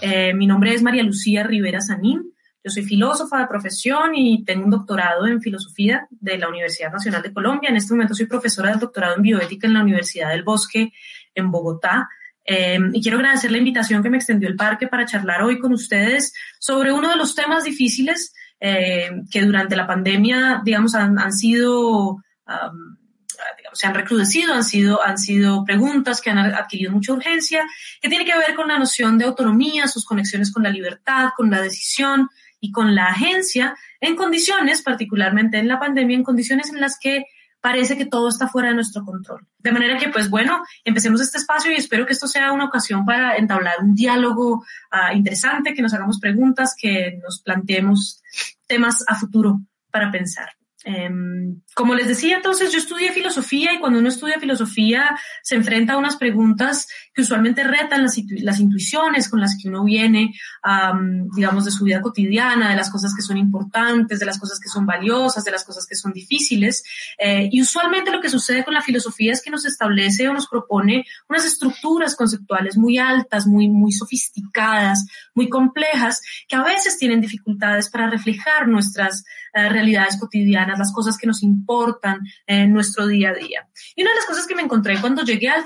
Eh, mi nombre es María Lucía Rivera Sanín. Yo soy filósofa de profesión y tengo un doctorado en filosofía de la Universidad Nacional de Colombia. En este momento soy profesora del doctorado en bioética en la Universidad del Bosque en Bogotá. Eh, y quiero agradecer la invitación que me extendió el parque para charlar hoy con ustedes sobre uno de los temas difíciles eh, que durante la pandemia, digamos, han, han sido um, se han recrudecido, han sido, han sido preguntas que han adquirido mucha urgencia, que tiene que ver con la noción de autonomía, sus conexiones con la libertad, con la decisión y con la agencia, en condiciones, particularmente en la pandemia, en condiciones en las que parece que todo está fuera de nuestro control. De manera que, pues bueno, empecemos este espacio y espero que esto sea una ocasión para entablar un diálogo uh, interesante, que nos hagamos preguntas, que nos planteemos temas a futuro para pensar. Um, como les decía, entonces yo estudié filosofía y cuando uno estudia filosofía se enfrenta a unas preguntas que usualmente retan las, intuiciones con las que uno viene, digamos, de su vida cotidiana, de las cosas que son importantes, de las cosas que son valiosas, de las cosas que son difíciles. Eh, y usualmente lo que sucede con la filosofía es que nos establece o nos propone unas estructuras conceptuales muy altas, muy, muy sofisticadas, muy complejas, que a veces tienen dificultades para reflejar nuestras uh, realidades cotidianas, las cosas que nos importan en nuestro día a día. Y una de las cosas que me encontré cuando llegué al,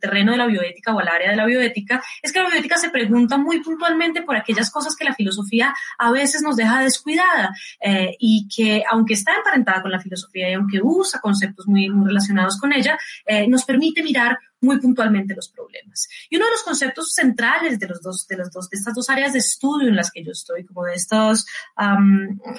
terreno de la bioética o al área de la bioética es que la bioética se pregunta muy puntualmente por aquellas cosas que la filosofía a veces nos deja descuidada eh, y que aunque está emparentada con la filosofía y aunque usa conceptos muy, muy relacionados con ella, eh, nos permite mirar muy puntualmente los problemas. Y uno de los conceptos centrales de los dos, de los dos, de estas dos áreas de estudio en las que yo estoy, como de estos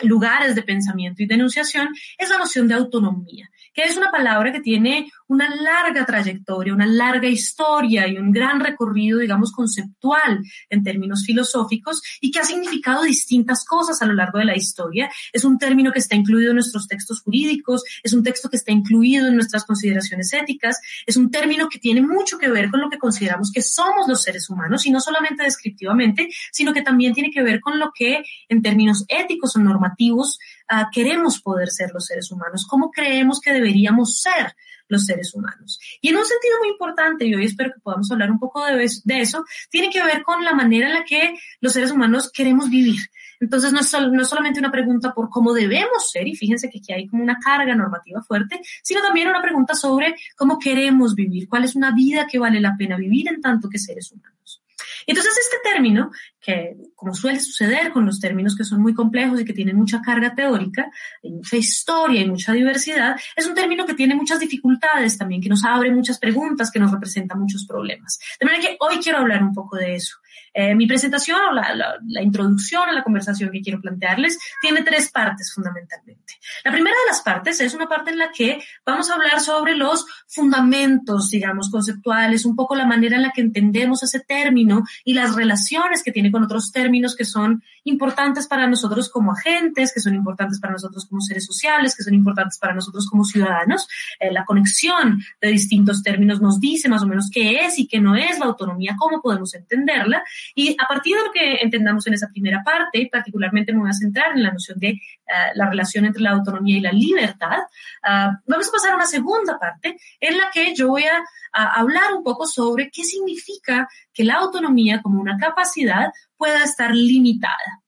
lugares de pensamiento y denunciación, es la noción de autonomía, que es una palabra que tiene una larga trayectoria, una larga historia y un gran recorrido, digamos, conceptual en términos filosóficos y que ha significado distintas cosas a lo largo de la historia. Es un término que está incluido en nuestros textos jurídicos, es un texto que está incluido en nuestras consideraciones éticas, es un término que tiene mucho que ver con lo que consideramos que somos los seres humanos y no solamente descriptivamente, sino que también tiene que ver con lo que en términos éticos o normativos uh, queremos poder ser los seres humanos, cómo creemos que deberíamos ser los seres humanos. Y en un sentido muy importante, y hoy espero que podamos hablar un poco de, de eso, tiene que ver con la manera en la que los seres humanos queremos vivir. Entonces, no es, sol, no es, solamente una pregunta por cómo debemos ser, y fíjense que aquí hay como una carga normativa fuerte, sino también una pregunta sobre cómo queremos vivir, cuál es una vida que vale la pena vivir en tanto que seres humanos. Entonces, este término, que como suele suceder con los términos que son muy complejos y que tienen mucha carga teórica, y mucha historia y mucha diversidad, es un término que tiene muchas dificultades también, que nos abre muchas preguntas, que nos representa muchos problemas. De manera que hoy quiero hablar un poco de eso. Eh, mi presentación o la, la, la, introducción a la conversación que quiero plantearles tiene tres partes fundamentalmente. La primera de las partes es una parte en la que vamos a hablar sobre los fundamentos, digamos, conceptuales, un poco la manera en la que entendemos ese término y las relaciones que tiene con otros términos que son importantes para nosotros como agentes, que son importantes para nosotros como seres sociales, que son importantes para nosotros como ciudadanos. Eh, la conexión de distintos términos nos dice más o menos qué es y qué no es la autonomía, cómo podemos entenderla. Y a partir de lo que entendamos en esa primera parte, particularmente me voy a centrar en la noción de uh, la relación entre la autonomía y la libertad, uh, vamos a pasar a una segunda parte en la que yo voy a, a hablar un poco sobre qué significa que la autonomía como una capacidad pueda estar limitada.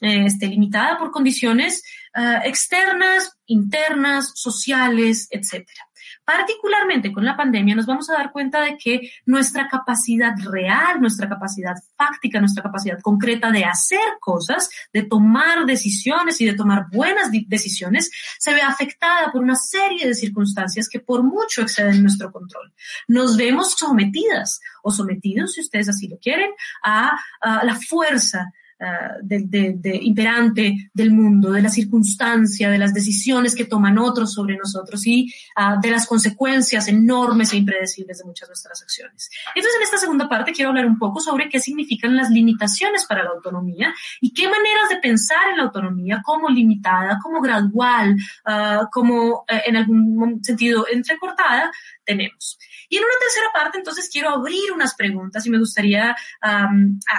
Este, limitada por condiciones uh, externas, internas, sociales, etcétera. Particularmente con la pandemia nos vamos a dar cuenta de que nuestra capacidad real, nuestra capacidad fáctica, nuestra capacidad concreta de hacer cosas, de tomar decisiones y de tomar buenas decisiones, se ve afectada por una serie de circunstancias que por mucho exceden nuestro control. Nos vemos sometidas o sometidos, si ustedes así lo quieren, a, a la fuerza uh, de, de, de, imperante del mundo, de la circunstancia, de las decisiones que toman otros sobre nosotros y uh, de las consecuencias enormes e impredecibles de muchas de nuestras acciones. Entonces, en esta segunda parte quiero hablar un poco sobre qué significan las limitaciones para la autonomía y qué maneras de pensar en la autonomía como limitada, como gradual, uh, como en algún sentido entrecortada tenemos. Y en una tercera parte, entonces, quiero abrir unas preguntas y me gustaría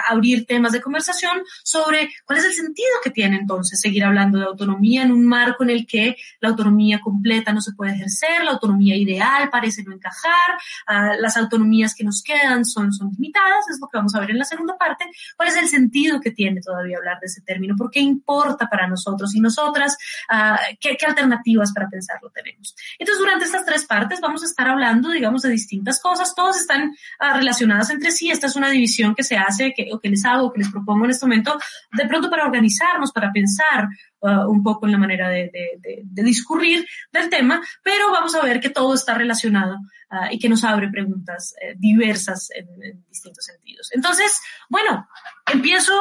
abrir temas de conversación sobre cuál es el sentido que tiene entonces seguir hablando de autonomía en un marco en el que la autonomía completa no se puede ejercer, la autonomía ideal parece no encajar, uh, las autonomías que nos quedan son, son limitadas, es lo que vamos a ver en la segunda parte, cuál es el sentido que tiene todavía hablar de ese término, por qué importa para nosotros y nosotras, uh, qué, qué alternativas para pensarlo tenemos. Entonces, durante estas tres partes vamos a estar hablando, digamos, de distintas cosas, todas están uh, relacionadas entre sí, esta es una división que se hace, que, o que les hago, que les propongo en este momento, de pronto para organizarnos, para pensar uh, un poco en la manera de, de, de, de, discurrir del tema, pero vamos a ver que todo está relacionado uh, y que nos abre preguntas eh, diversas en, en, distintos sentidos. Entonces, bueno, empiezo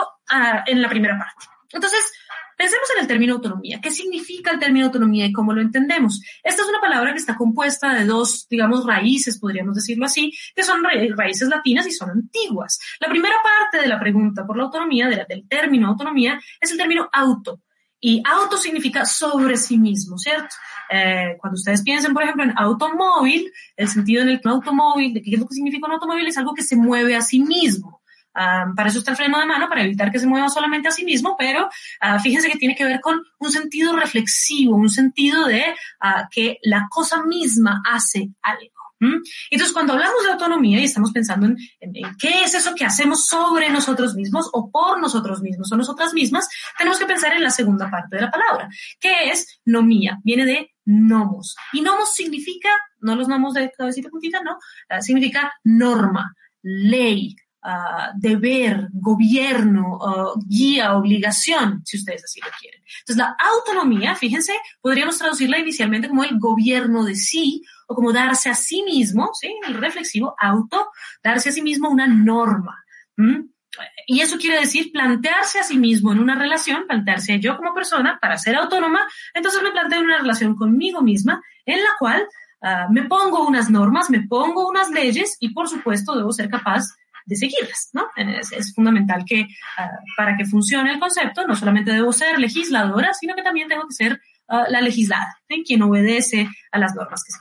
en la primera parte. Entonces, Pensemos en el término autonomía. ¿Qué significa el término autonomía y cómo lo entendemos? Esta es una palabra que está compuesta de dos, digamos, raíces, podríamos decirlo así, que son raíces latinas y son antiguas. La primera parte de la pregunta por la autonomía, de la, del término autonomía, es el término auto. Y auto significa sobre sí mismo, ¿cierto? Eh, cuando ustedes piensen, por ejemplo, en automóvil, el sentido en el automóvil, de qué es lo que significa un automóvil, es algo que se mueve a sí mismo. Um, para eso está el freno de mano, para evitar que se mueva solamente a sí mismo, pero uh, fíjense que tiene que ver con un sentido reflexivo, un sentido de uh, que la cosa misma hace algo. Entonces, cuando hablamos de autonomía y estamos pensando en, en, qué es eso que hacemos sobre nosotros mismos o por nosotros mismos o nosotras mismas, tenemos que pensar en la segunda parte de la palabra, que es nomía, viene de nomos. Y nomos significa, no los nomos de cabecita puntita, no, significa norma, ley, uh, deber, gobierno, guía, obligación, si ustedes así lo quieren. Entonces, la autonomía, fíjense, podríamos traducirla inicialmente como el gobierno de sí o como darse a sí mismo, ¿sí? El reflexivo, auto, darse a sí mismo una norma. Y eso quiere decir plantearse a sí mismo en una relación, plantearse yo como persona para ser autónoma, entonces me planteo una relación conmigo misma en la cual uh, me pongo unas normas, me pongo unas leyes y por supuesto debo ser capaz de seguirlas, ¿no? Es, es fundamental que uh, para que funcione el concepto, no solamente debo ser legisladora, sino que también tengo que ser uh, la legislada, ¿sí? quien obedece a las normas que se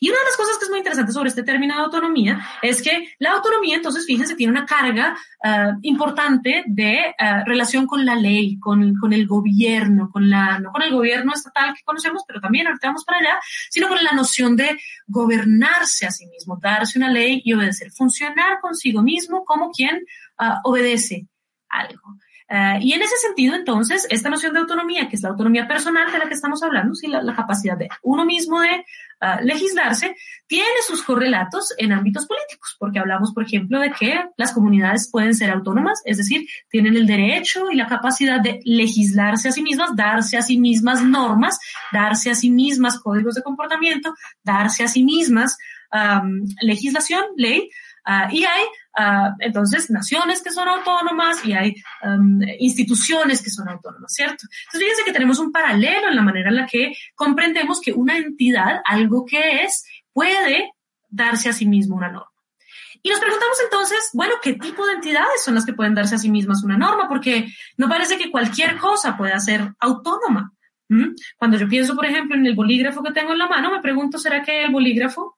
y una de las cosas que es muy interesante sobre este término de autonomía es que la autonomía, entonces, fíjense, tiene una carga uh, importante de uh, relación con la ley, con, con, el gobierno, con la, no con el gobierno estatal que conocemos, pero también ahorita vamos para allá, sino con la noción de gobernarse a sí mismo, darse una ley y obedecer, funcionar consigo mismo como quien uh, obedece algo. Uh, y en ese sentido, entonces, esta noción de autonomía, que es la autonomía personal de la que estamos hablando, sí, la, la capacidad de uno mismo de uh, legislarse, tiene sus correlatos en ámbitos políticos, porque hablamos, por ejemplo, de que las comunidades pueden ser autónomas, es decir, tienen el derecho y la capacidad de legislarse a sí mismas, darse a sí mismas normas, darse a sí mismas códigos de comportamiento, darse a sí mismas um, legislación, ley, Uh, y hay uh, entonces naciones que son autónomas y hay um, instituciones que son autónomas, ¿cierto? Entonces fíjense que tenemos un paralelo en la manera en la que comprendemos que una entidad, algo que es, puede darse a sí mismo una norma. Y nos preguntamos entonces, bueno, ¿qué tipo de entidades son las que pueden darse a sí mismas una norma? Porque no parece que cualquier cosa pueda ser autónoma. ¿Mm? Cuando yo pienso, por ejemplo, en el bolígrafo que tengo en la mano, me pregunto, ¿será que el bolígrafo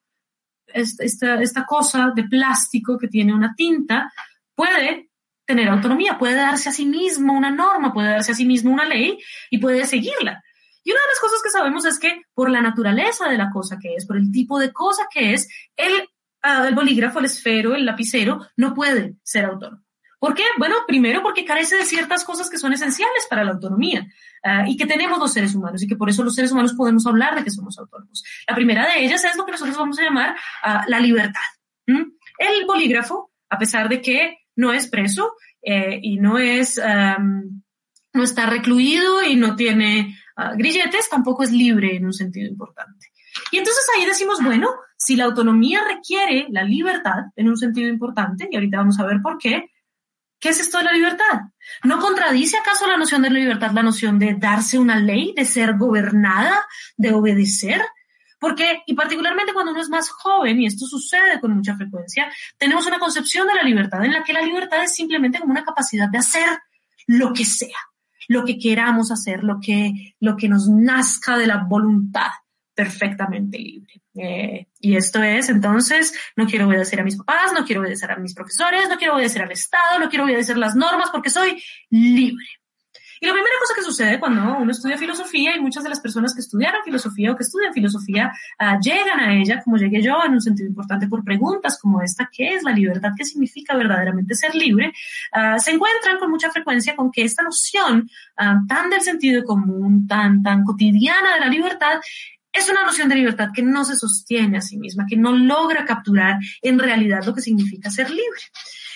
esta, cosa de plástico que tiene una tinta puede tener autonomía, puede darse a sí mismo una norma, puede darse a sí mismo una ley y puede seguirla. Y una de las cosas que sabemos es que por la naturaleza de la cosa que es, por el tipo de cosa que es, el, uh, el bolígrafo, el esfero, el lapicero no puede ser autónomo. ¿Por qué? Bueno, primero porque carece de ciertas cosas que son esenciales para la autonomía uh, y que tenemos los seres humanos y que por eso los seres humanos podemos hablar de que somos autónomos. La primera de ellas es lo que nosotros vamos a llamar uh, la libertad. ¿Mm? El bolígrafo, a pesar de que no es preso eh, y no es, um, no está recluido y no tiene uh, grilletes, tampoco es libre en un sentido importante. Y entonces ahí decimos, bueno, si la autonomía requiere la libertad en un sentido importante, y ahorita vamos a ver por qué, ¿Qué es esto de la libertad? ¿No contradice acaso la noción de la libertad la noción de darse una ley, de ser gobernada, de obedecer? Porque, y particularmente cuando uno es más joven, y esto sucede con mucha frecuencia, tenemos una concepción de la libertad en la que la libertad es simplemente como una capacidad de hacer lo que sea, lo que queramos hacer, lo que, lo que nos nazca de la voluntad. Perfectamente libre. Eh, y esto es, entonces, no quiero obedecer a mis papás, no quiero obedecer a mis profesores, no quiero obedecer al Estado, no quiero obedecer las normas porque soy libre. Y la primera cosa que sucede cuando uno estudia filosofía y muchas de las personas que estudiaron filosofía o que estudian filosofía uh, llegan a ella, como llegué yo, en un sentido importante por preguntas como esta, ¿qué es la libertad? ¿Qué significa verdaderamente ser libre? Uh, se encuentran con mucha frecuencia con que esta noción uh, tan del sentido común, tan, tan cotidiana de la libertad, es una noción de libertad que no se sostiene a sí misma, que no logra capturar en realidad lo que significa ser libre.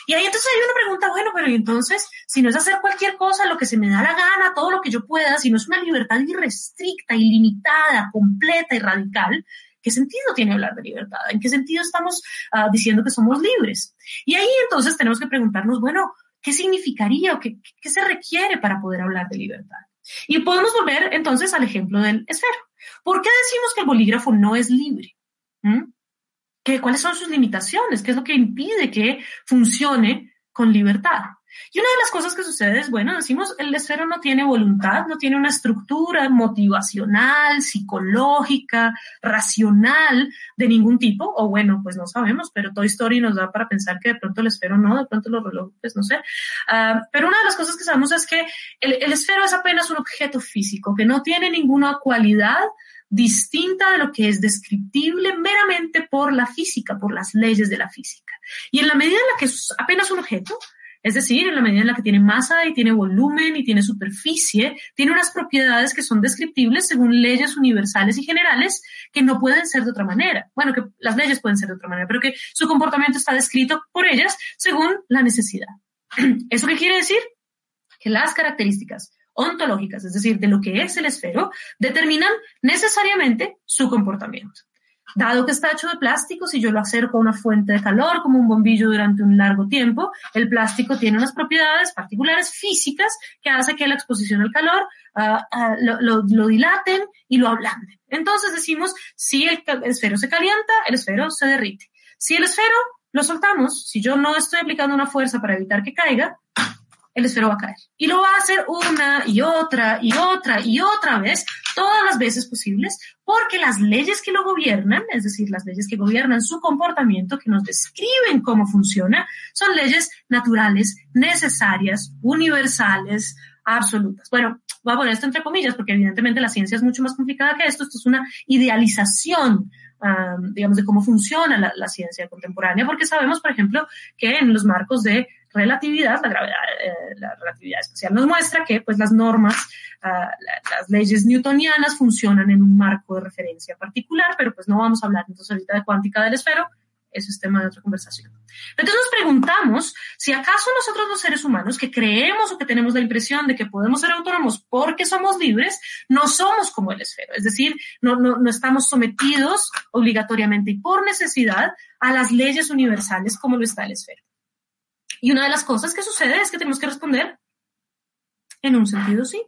Y ahí entonces hay una pregunta, bueno, pero entonces, si no es hacer cualquier cosa, lo que se me da la gana, todo lo que yo pueda, si no es una libertad irrestricta, ilimitada, completa y radical, ¿qué sentido tiene hablar de libertad? ¿En qué sentido estamos uh, diciendo que somos libres? Y ahí entonces tenemos que preguntarnos, bueno, ¿qué significaría o qué se requiere para poder hablar de libertad? Y podemos volver entonces al ejemplo del esfero. ¿Por qué decimos que el bolígrafo no es libre? ¿Mm? ¿Cuáles son sus limitaciones? ¿Qué es lo que impide que funcione con libertad? Y una de las cosas que sucede es, bueno, decimos, el esfero no tiene voluntad, no tiene una estructura motivacional, psicológica, racional de ningún tipo, o bueno, pues no sabemos, pero Toy Story nos da para pensar que de pronto el esfero no, de pronto los relojes, pues no sé. Uh, pero una de las cosas que sabemos es que el, el esfero es apenas un objeto físico, que no tiene ninguna cualidad distinta de lo que es descriptible meramente por la física, por las leyes de la física. Y en la medida en la que es apenas un objeto, es decir, en la medida en la que tiene masa y tiene volumen y tiene superficie, tiene unas propiedades que son descriptibles según leyes universales y generales que no pueden ser de otra manera. Bueno, que las leyes pueden ser de otra manera, pero que su comportamiento está descrito por ellas según la necesidad. ¿Eso qué quiere decir? Que las características ontológicas, es decir, de lo que es el esfero, determinan necesariamente su comportamiento. Dado que está hecho de plástico, si yo lo acerco a una fuente de calor como un bombillo durante un largo tiempo, el plástico tiene unas propiedades particulares físicas que hace que la exposición al calor uh, lo, lo, lo, dilaten y lo ablanden. Entonces decimos, si el, el esfero se calienta, el esfero se derrite. Si el esfero lo soltamos, si yo no estoy aplicando una fuerza para evitar que caiga, el esfero va a caer. Y lo va a hacer una y otra y otra y otra vez, todas las veces posibles, porque las leyes que lo gobiernan, es decir, las leyes que gobiernan su comportamiento, que nos describen cómo funciona, son leyes naturales, necesarias, universales, absolutas. Bueno, voy a poner esto entre comillas, porque evidentemente la ciencia es mucho más complicada que esto. Esto es una idealización Um, digamos, de cómo funciona la, la, ciencia contemporánea, porque sabemos, por ejemplo, que en los marcos de relatividad, la, gravedad, eh, la relatividad espacial nos muestra que pues las normas, uh, las leyes newtonianas funcionan en un marco de referencia particular, pero pues no vamos a hablar entonces ahorita de cuántica del esfero, eso es tema de otra conversación. Entonces nos preguntamos si acaso nosotros los seres humanos que creemos o que tenemos la impresión de que podemos ser autónomos porque somos libres, no somos como el esfero. Es decir, no, no, no estamos sometidos obligatoriamente y por necesidad a las leyes universales como lo está el esfero. Y una de las cosas que sucede es que tenemos que responder en un sentido sí.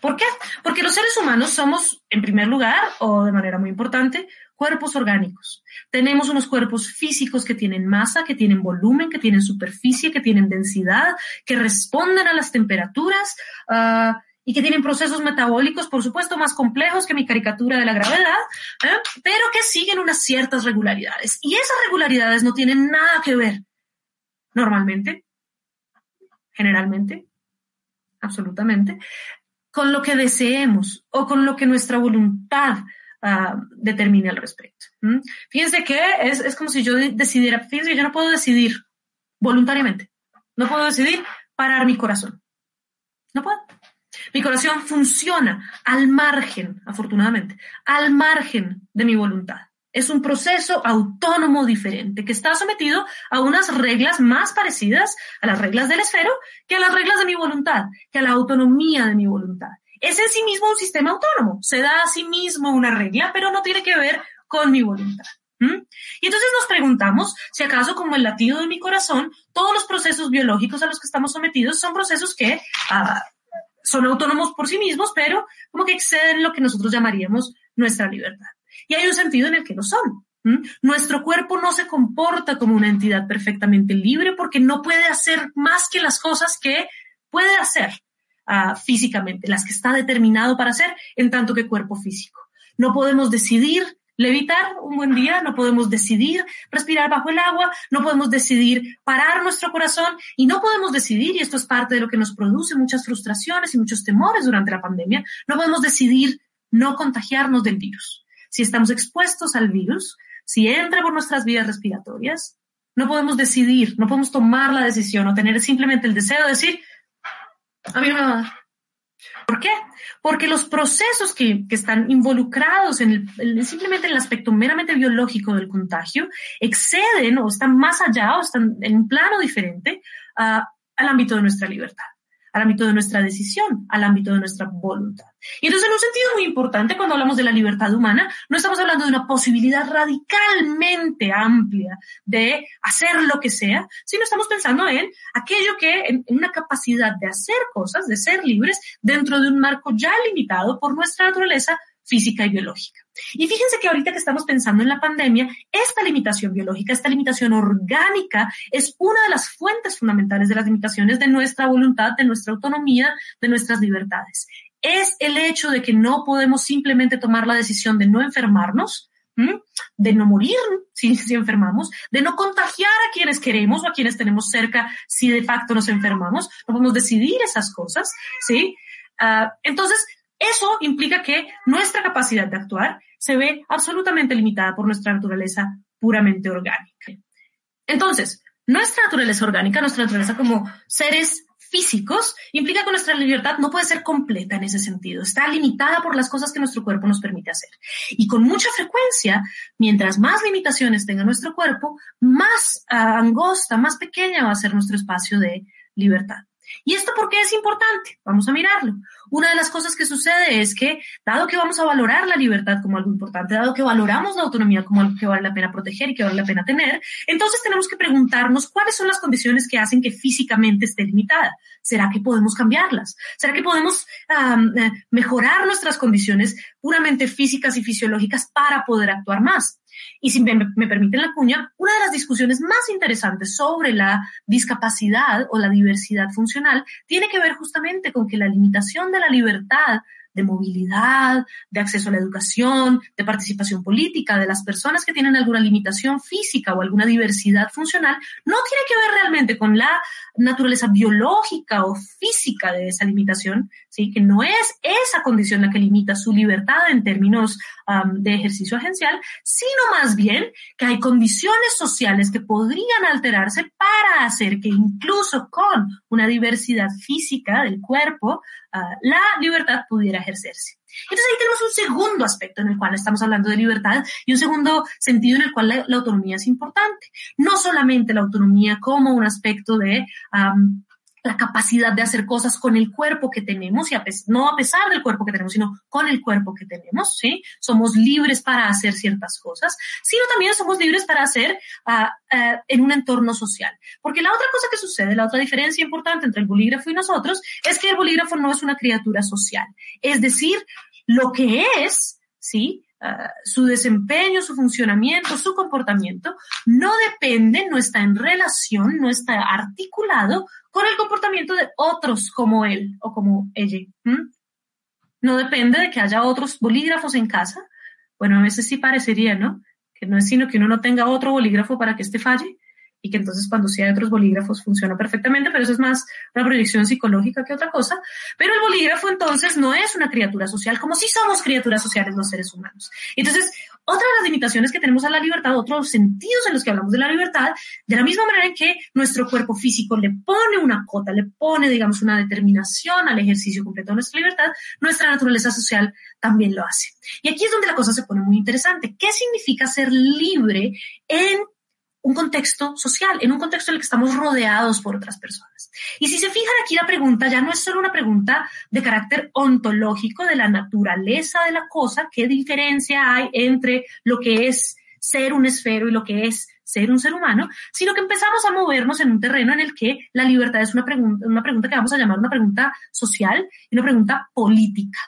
¿Por qué? Porque los seres humanos somos, en primer lugar, o de manera muy importante, cuerpos orgánicos. Tenemos unos cuerpos físicos que tienen masa, que tienen volumen, que tienen superficie, que tienen densidad, que responden a las temperaturas uh, y que tienen procesos metabólicos, por supuesto, más complejos que mi caricatura de la gravedad, ¿eh? pero que siguen unas ciertas regularidades. Y esas regularidades no tienen nada que ver, normalmente, generalmente, absolutamente, con lo que deseemos o con lo que nuestra voluntad uh, determine al respecto. Fíjense que es, es como si yo decidiera, fíjense que yo no puedo decidir voluntariamente, no puedo decidir parar mi corazón. No puedo. Mi corazón funciona al margen, afortunadamente, al margen de mi voluntad. Es un proceso autónomo diferente que está sometido a unas reglas más parecidas a las reglas del esfero que a las reglas de mi voluntad, que a la autonomía de mi voluntad es en sí mismo un sistema autónomo, se da a sí mismo una regla, pero no tiene que ver con mi voluntad. Y entonces nos preguntamos si acaso como el latido de mi corazón, todos los procesos biológicos a los que estamos sometidos son procesos que ah, son autónomos por sí mismos, pero como que exceden lo que nosotros llamaríamos nuestra libertad. Y hay un sentido en el que lo son. Nuestro cuerpo no se comporta como una entidad perfectamente libre porque no puede hacer más que las cosas que puede hacer uh, físicamente, las que está determinado para hacer en tanto que cuerpo físico. No podemos decidir levitar un buen día, no podemos decidir respirar bajo el agua, no podemos decidir parar nuestro corazón y no podemos decidir, y esto es parte de lo que nos produce muchas frustraciones y muchos temores durante la pandemia, no podemos decidir no contagiarnos del virus. Si estamos expuestos al virus, si entra por nuestras vías respiratorias, no podemos decidir, no podemos tomar la decisión o tener simplemente el deseo de decir, a mí no me va a dar. ¿Por qué? Porque los procesos que, están involucrados en simplemente en el aspecto meramente biológico del contagio exceden o están más allá o están en un plano diferente al ámbito de nuestra libertad al ámbito de nuestra decisión, al ámbito de nuestra voluntad. Y entonces, en un sentido muy importante, cuando hablamos de la libertad humana, no estamos hablando de una posibilidad radicalmente amplia de hacer lo que sea, sino estamos pensando en aquello que, en, una capacidad de hacer cosas, de ser libres dentro de un marco ya limitado por nuestra naturaleza física y biológica. Y fíjense que ahorita que estamos pensando en la pandemia, esta limitación biológica, esta limitación orgánica es una de las fuentes fundamentales de las limitaciones de nuestra voluntad, de nuestra autonomía, de nuestras libertades. Es el hecho de que no podemos simplemente tomar la decisión de no enfermarnos, de no morir si, si, enfermamos, de no contagiar a quienes queremos o a quienes tenemos cerca si de facto nos enfermamos. No podemos decidir esas cosas, ¿sí? Ah, entonces, eso implica que nuestra capacidad de actuar se ve absolutamente limitada por nuestra naturaleza puramente orgánica. Entonces, nuestra naturaleza orgánica, nuestra naturaleza como seres físicos, implica que nuestra libertad no puede ser completa en ese sentido. Está limitada por las cosas que nuestro cuerpo nos permite hacer. Y con mucha frecuencia, mientras más limitaciones tenga nuestro cuerpo, más ah, angosta, más pequeña va a ser nuestro espacio de libertad. ¿Y esto por qué es importante? Vamos a mirarlo. Una de las cosas que sucede es que, dado que vamos a valorar la libertad como algo importante, dado que valoramos la autonomía como algo que vale la pena proteger y que vale la pena tener, entonces tenemos que preguntarnos cuáles son las condiciones que hacen que físicamente esté limitada. ¿Será que podemos cambiarlas? ¿Será que podemos eh, mejorar nuestras condiciones puramente físicas y fisiológicas para poder actuar más? Y si me, me, permiten la cuña, una de las discusiones más interesantes sobre la discapacidad o la diversidad funcional tiene que ver justamente con que la limitación de la libertad de movilidad, de acceso a la educación, de participación política, de las personas que tienen alguna limitación física o alguna diversidad funcional, no tiene que ver realmente con la naturaleza biológica o física de esa limitación, ¿sí? que no es esa condición la que limita su libertad en términos de ejercicio agencial, sino más bien que hay condiciones sociales que podrían alterarse para hacer que incluso con una diversidad física del cuerpo, uh, la libertad pudiera ejercerse. Entonces ahí tenemos un segundo aspecto en el cual estamos hablando de libertad y un segundo sentido en el cual la, autonomía es importante. No solamente la autonomía como un aspecto de la capacidad de hacer cosas con el cuerpo que tenemos y a no a pesar del cuerpo que tenemos, sino con el cuerpo que tenemos, ¿sí? Somos libres para hacer ciertas cosas, sino también somos libres para hacer uh, uh, en un entorno social. Porque la otra cosa que sucede, la otra diferencia importante entre el bolígrafo y nosotros, es que el bolígrafo no es una criatura social. Es decir, lo que es, ¿sí? Uh, su desempeño, su funcionamiento, su comportamiento, no depende, no está en relación, no está articulado con el comportamiento de otros como él o como ella. No depende de que haya otros bolígrafos en casa. Bueno, a veces sí parecería, ¿no? Que no es sino que uno no tenga otro bolígrafo para que este falle y que entonces cuando sí hay otros bolígrafos funciona perfectamente, pero eso es más una proyección psicológica que otra cosa. Pero el bolígrafo entonces no es una criatura social, como si somos criaturas sociales los seres humanos. Entonces, otra de las limitaciones que tenemos a la libertad, otros sentidos en los que hablamos de la libertad, de la misma manera en que nuestro cuerpo físico le pone una cota, le pone, digamos, una determinación al ejercicio completo de nuestra libertad, nuestra naturaleza social también lo hace. Y aquí es donde la cosa se pone muy interesante. ¿Qué significa ser libre en un contexto social, en un contexto en el que estamos rodeados por otras personas. Y si se fijan aquí la pregunta ya no es solo una pregunta de carácter ontológico de la naturaleza de la cosa, qué diferencia hay entre lo que es ser un esfero y lo que es ser un ser humano, sino que empezamos a movernos en un terreno en el que la libertad es una pregunta, una pregunta que vamos a llamar una pregunta social y una pregunta política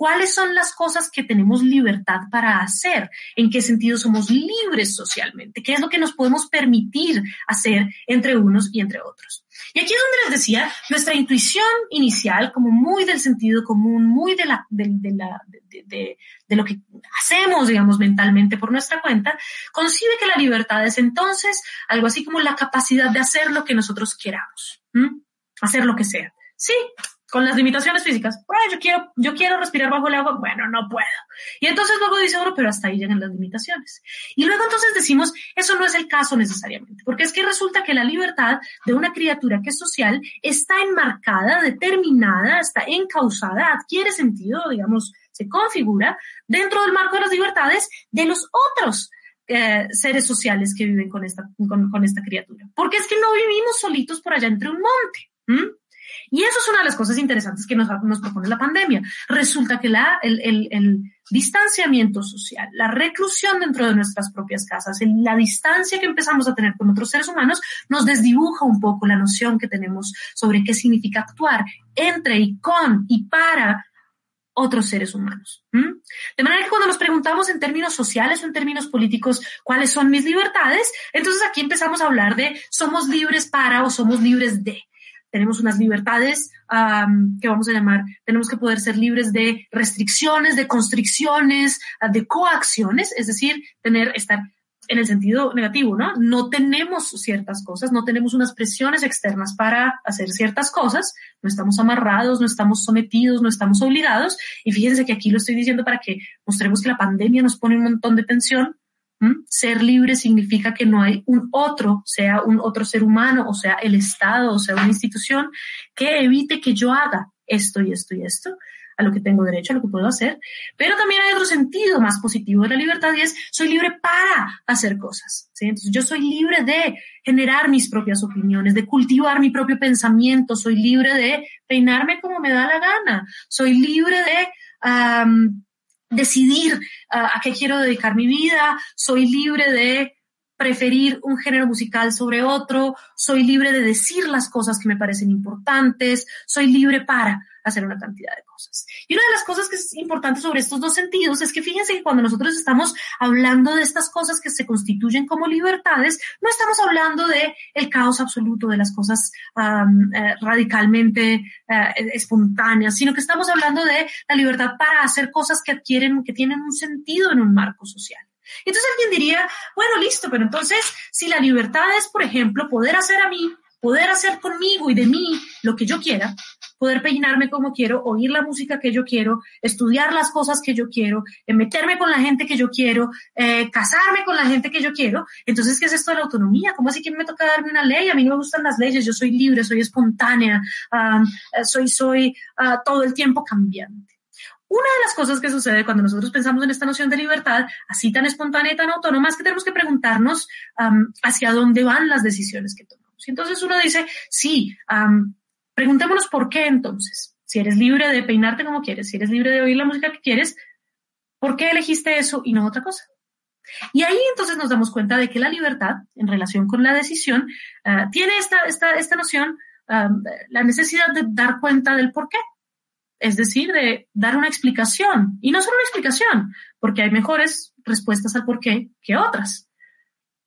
cuáles son las cosas que tenemos libertad para hacer, en qué sentido somos libres socialmente, qué es lo que nos podemos permitir hacer entre unos y entre otros. Y aquí es donde les decía, nuestra intuición inicial, como muy del sentido común, muy de, lo que hacemos, digamos, mentalmente por nuestra cuenta, concibe que la libertad es entonces algo así como la capacidad de hacer lo que nosotros queramos, hacer lo que sea. Sí, con las limitaciones físicas. Bueno, yo quiero, yo quiero respirar bajo el agua. Bueno, no puedo. Y entonces luego dice uno, pero hasta ahí llegan las limitaciones. Y luego entonces decimos, eso no es el caso necesariamente, porque es que resulta que la libertad de una criatura que es social está enmarcada, determinada, está encausada, adquiere sentido, digamos, se configura dentro del marco de las libertades de los otros. Eh, seres sociales que viven con esta, con, esta criatura. Porque es que no vivimos solitos por allá entre un monte. Y eso es una de las cosas interesantes que nos, nos propone la pandemia. Resulta que la, el, el, el, distanciamiento social, la reclusión dentro de nuestras propias casas, la distancia que empezamos a tener con otros seres humanos, nos desdibuja un poco la noción que tenemos sobre qué significa actuar entre y con y para otros seres humanos. De manera que cuando nos preguntamos en términos sociales o en términos políticos cuáles son mis libertades, entonces aquí empezamos a hablar de somos libres para o somos libres de tenemos unas libertades que vamos a llamar, tenemos que poder ser libres de restricciones, de constricciones, de coacciones, es decir, tener, estar en el sentido negativo, ¿no? No tenemos ciertas cosas, no tenemos unas presiones externas para hacer ciertas cosas, no estamos amarrados, no estamos sometidos, no estamos obligados. Y fíjense que aquí lo estoy diciendo para que mostremos que la pandemia nos pone un montón de tensión, Ser libre significa que no hay un otro, sea un otro ser humano, o sea el Estado, o sea una institución, que evite que yo haga esto y esto y esto, a lo que tengo derecho, a lo que puedo hacer. Pero también hay otro sentido más positivo de la libertad y es, soy libre para hacer cosas. Entonces, yo soy libre de generar mis propias opiniones, de cultivar mi propio pensamiento, soy libre de peinarme como me da la gana, soy libre de decidir ah, a qué quiero dedicar mi vida, soy libre de preferir un género musical sobre otro, soy libre de decir las cosas que me parecen importantes, soy libre para hacer una cantidad de cosas. Y una de las cosas que es importante sobre estos dos sentidos es que fíjense que cuando nosotros estamos hablando de estas cosas que se constituyen como libertades, no estamos hablando de el caos absoluto de las cosas eh, radicalmente eh, espontáneas, sino que estamos hablando de la libertad para hacer cosas que adquieren, que tienen un sentido en un marco social. Entonces alguien diría, bueno, listo, pero entonces si la libertad es, por ejemplo, poder hacer a mí, poder hacer conmigo y de mí lo que yo quiera, poder peinarme como quiero, oír la música que yo quiero, estudiar las cosas que yo quiero, eh, meterme con la gente que yo quiero, eh, casarme con la gente que yo quiero. Entonces, ¿qué es esto de la autonomía? ¿Cómo así que me toca darme una ley? A mí no me gustan las leyes, yo soy libre, soy espontánea, eh, soy, soy ah, todo el tiempo cambiante. Una de las cosas que sucede cuando nosotros pensamos en esta noción de libertad, así tan espontánea y tan autónoma, es que tenemos que preguntarnos hacia dónde van las decisiones que tomamos. Y entonces uno dice, sí, preguntémonos por qué entonces. Si eres libre de peinarte como quieres, si eres libre de oír la música que quieres, ¿por qué elegiste eso y no otra cosa? Y ahí entonces nos damos cuenta de que la libertad, en relación con la decisión, ah, tiene esta, esta, esta noción, la necesidad de dar cuenta del por qué es decir, de dar una explicación. Y no solo una explicación, porque hay mejores respuestas al por qué que otras.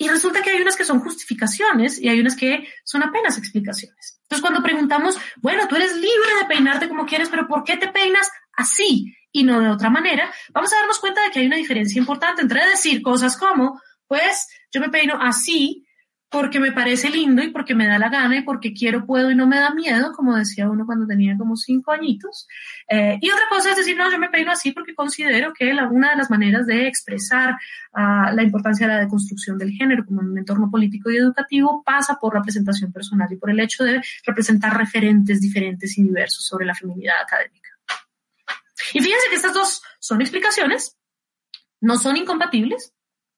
Y resulta que hay unas que son justificaciones y hay unas que son apenas explicaciones. Entonces, cuando preguntamos, bueno, tú eres libre de peinarte como quieres, pero ¿por qué te peinas así y no de otra manera? Vamos a darnos cuenta de que hay una diferencia importante entre decir cosas como, pues, yo me peino así porque me parece lindo y porque me da la gana y porque quiero, puedo y no me da miedo, como decía uno cuando tenía como cinco añitos. Eh, y otra cosa es decir, no, yo me peino así porque considero que la, una de las maneras de expresar ah, la importancia de la deconstrucción del género como en un entorno político y educativo pasa por la presentación personal y por el hecho de representar referentes diferentes y diversos sobre la feminidad académica. Y fíjense que estas dos son explicaciones, no son incompatibles,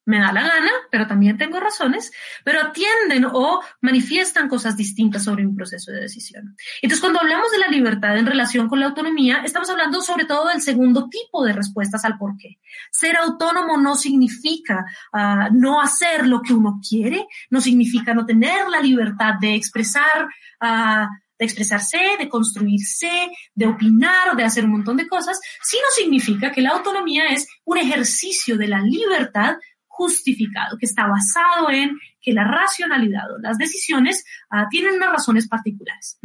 me da la gana, pero también tengo razones, pero atienden o manifiestan cosas distintas sobre un proceso de decisión. Entonces, cuando hablamos de la libertad en relación con la autonomía, estamos hablando sobre todo del segundo tipo de respuestas al por qué. Ser autónomo no significa ah, no hacer lo que uno quiere, no significa no tener la libertad de expresar. Uh, de expresarse, de construirse, de opinar, de hacer un montón de cosas, sino significa que la autonomía es un ejercicio de la libertad justificado, que está basado en que la racionalidad o las decisiones ah, tienen unas razones particulares.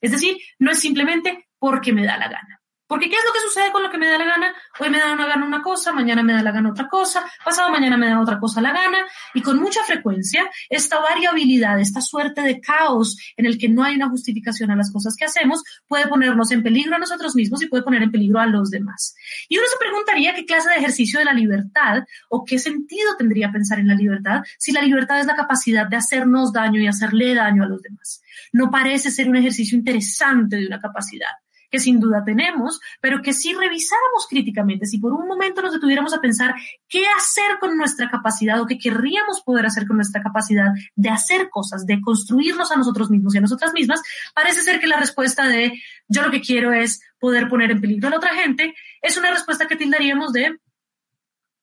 Es decir, no es simplemente porque me da la gana. Porque ¿qué es lo que sucede con lo que me da la gana? Hoy me da una gana una cosa, mañana me da la gana otra cosa, pasado mañana me da otra cosa la gana. Y con mucha frecuencia, esta variabilidad, esta suerte de caos en el que no hay una justificación a las cosas que hacemos, puede ponernos en peligro a nosotros mismos y puede poner en peligro a los demás. Y uno se preguntaría qué clase de ejercicio de la libertad o qué sentido tendría pensar en la libertad si la libertad es la capacidad de hacernos daño y hacerle daño a los demás. No parece ser un ejercicio interesante de una capacidad que sin duda tenemos, pero que si revisáramos críticamente, si por un momento nos detuviéramos a pensar qué hacer con nuestra capacidad o qué querríamos poder hacer con nuestra capacidad de hacer cosas, de construirnos a nosotros mismos y a nosotras mismas, parece ser que la respuesta de yo lo que quiero es poder poner en peligro a la otra gente es una respuesta que tildaríamos de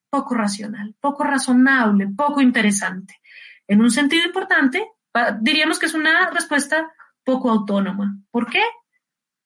poco racional, poco razonable, poco interesante. En un sentido importante, diríamos que es una respuesta poco autónoma. ¿Por qué?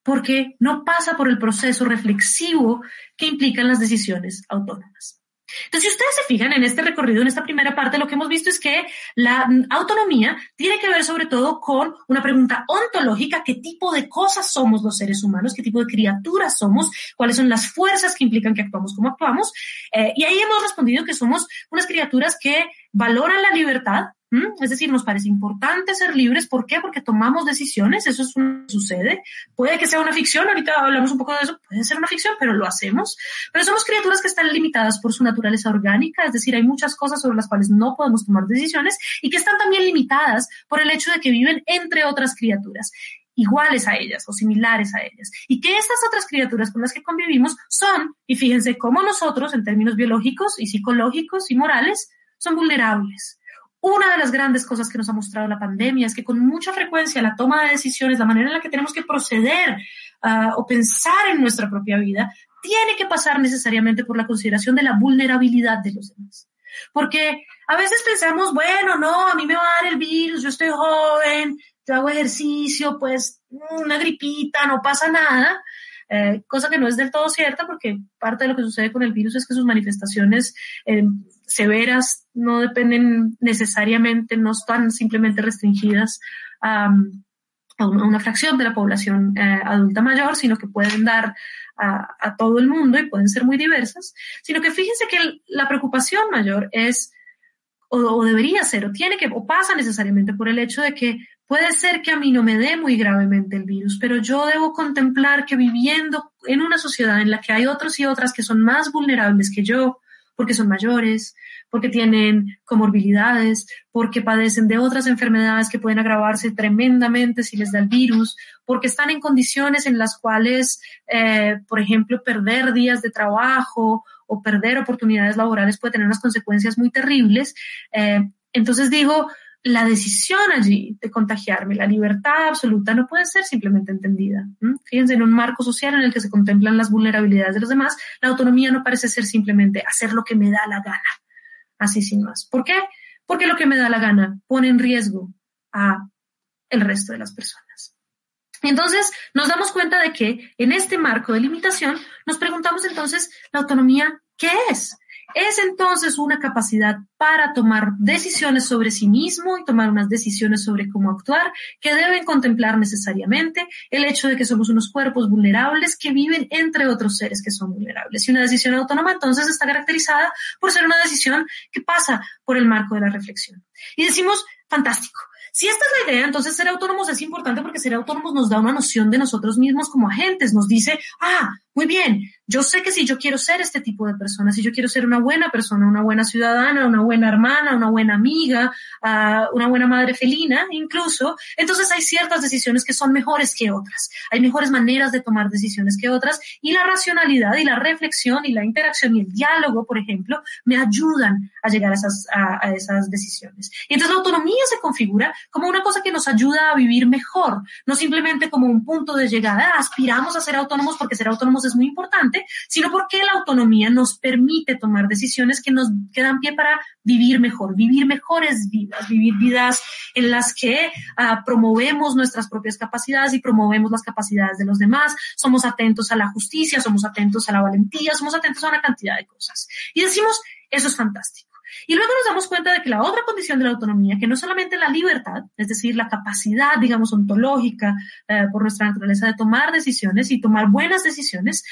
Porque no pasa por el proceso reflexivo que implican las decisiones autónomas. Entonces, si ustedes se fijan en este recorrido, en esta primera parte, lo que hemos visto es que la autonomía tiene que ver sobre todo con una pregunta ontológica, qué tipo de cosas somos los seres humanos, qué tipo de criaturas somos, cuáles son las fuerzas que implican que actuamos como actuamos. Eh, y ahí hemos respondido que somos unas criaturas que valoran la libertad, ¿Mm? Es decir, nos parece importante ser libres. ¿Por qué? Porque tomamos decisiones. Eso sucede. Puede que sea una ficción. Ahorita hablamos un poco de eso. Puede ser una ficción, pero lo hacemos. Pero somos criaturas que están limitadas por su naturaleza orgánica. Es decir, hay muchas cosas sobre las cuales no podemos tomar decisiones y que están también limitadas por el hecho de que viven entre otras criaturas iguales a ellas o similares a ellas. Y que estas otras criaturas con las que convivimos son, y fíjense cómo nosotros, en términos biológicos y psicológicos y morales, son vulnerables una de las grandes cosas que nos ha mostrado la pandemia es que con mucha frecuencia la toma de decisiones, la manera en la que tenemos que proceder uh, o pensar en nuestra propia vida, tiene que pasar necesariamente por la consideración de la vulnerabilidad de los demás. Porque a veces pensamos, bueno, no, a mí me va a dar el virus, yo estoy joven, yo hago ejercicio, pues una gripita, no pasa nada. Eh, cosa que no es del todo cierta porque parte de lo que sucede con el virus es que sus manifestaciones eh, severas no dependen necesariamente, no están simplemente restringidas a, una fracción de la población eh, adulta mayor, sino que pueden dar a, todo el mundo y pueden ser muy diversas, sino que fíjense que la preocupación mayor es o, debería ser, o tiene que, o pasa necesariamente por el hecho de que puede ser que a mí no me dé muy gravemente el virus, pero yo debo contemplar que viviendo en una sociedad en la que hay otros y otras que son más vulnerables que yo, porque son mayores, porque tienen comorbilidades, porque padecen de otras enfermedades que pueden agravarse tremendamente si les da el virus, porque están en condiciones en las cuales, eh, por ejemplo, perder días de trabajo o perder oportunidades laborales puede tener unas consecuencias muy terribles. Eh, entonces digo, la decisión allí de contagiarme, la libertad absoluta, no puede ser simplemente entendida. Fíjense, en un marco social en el que se contemplan las vulnerabilidades de los demás, la autonomía no parece ser simplemente hacer lo que me da la gana, así sin más. ¿Por qué? Porque lo que me da la gana pone en riesgo a el resto de las personas. Entonces, nos damos cuenta de que en este marco de limitación nos preguntamos entonces, ¿la autonomía qué es? es entonces una capacidad para tomar decisiones sobre sí mismo y tomar unas decisiones sobre cómo actuar que deben contemplar necesariamente el hecho de que somos unos cuerpos vulnerables que viven entre otros seres que son vulnerables. Y una decisión autónoma entonces está caracterizada por ser una decisión que pasa por el marco de la reflexión. Y decimos, fantástico. Si esta es la idea, entonces ser autónomos es importante porque ser autónomos nos da una noción de nosotros mismos como agentes, nos dice, ah, muy bien, yo sé que si yo quiero ser este tipo de persona, si yo quiero ser una buena persona, una buena ciudadana, una buena hermana, una buena amiga, uh, una buena madre felina, incluso, entonces hay ciertas decisiones que son mejores que otras. Hay mejores maneras de tomar decisiones que otras y la racionalidad y la reflexión y la interacción y el diálogo, por ejemplo, me ayudan a llegar a esas, a, a esas decisiones. Y entonces la autonomía se configura como una cosa que nos ayuda a vivir mejor, no simplemente como un punto de llegada, aspiramos a ser autónomos porque ser autónomos es muy importante, sino porque la autonomía nos permite tomar decisiones que nos quedan pie para vivir mejor, vivir mejores vidas, vivir vidas en las que uh, promovemos nuestras propias capacidades y promovemos las capacidades de los demás, somos atentos a la justicia, somos atentos a la valentía, somos atentos a una cantidad de cosas. Y decimos, eso es fantástico. Y luego nos damos cuenta de que la otra condición de la autonomía, que no solamente la libertad, es decir, la capacidad, digamos, ontológica eh, por nuestra naturaleza de tomar decisiones y tomar buenas decisiones,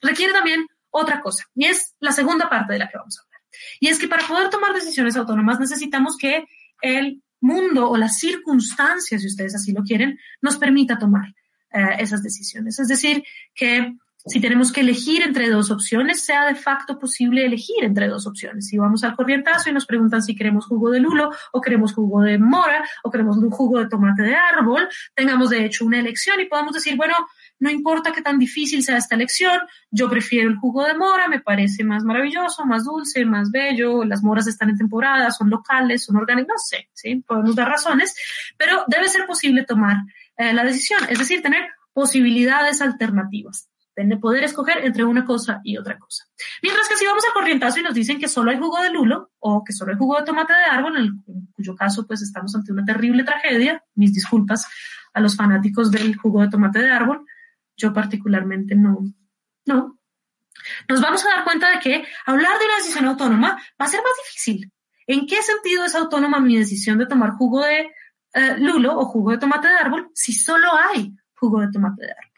requiere también otra cosa. Y es la segunda parte de la que vamos a hablar. Y es que para poder tomar decisiones autónomas necesitamos que el mundo o las circunstancias, si ustedes así lo quieren, nos permita tomar eh, esas decisiones. Es decir, que si tenemos que elegir entre dos opciones, sea de facto posible elegir entre dos opciones. Si vamos al corrientazo y nos preguntan si queremos jugo de lulo o queremos jugo de mora o queremos un jugo de tomate de árbol, tengamos de hecho una elección y podamos decir, bueno, no importa qué tan difícil sea esta elección, yo prefiero el jugo de mora, me parece más maravilloso, más dulce, más bello, las moras están en temporada, son locales, son orgánicas, no sé, ¿sí? Podemos dar razones, pero debe ser posible tomar eh, la decisión, es decir, tener posibilidades alternativas poder escoger entre una cosa y otra cosa. Mientras que si vamos al corrientazo y nos dicen que solo hay jugo de lulo o que solo hay jugo de tomate de árbol, en, cuyo caso pues estamos ante una terrible tragedia, mis disculpas a los fanáticos del jugo de tomate de árbol, yo particularmente no, no. Nos vamos a dar cuenta de que hablar de una decisión autónoma va a ser más difícil. ¿En qué sentido es autónoma mi decisión de tomar jugo de eh, lulo o jugo de tomate de árbol si solo hay jugo de tomate de árbol?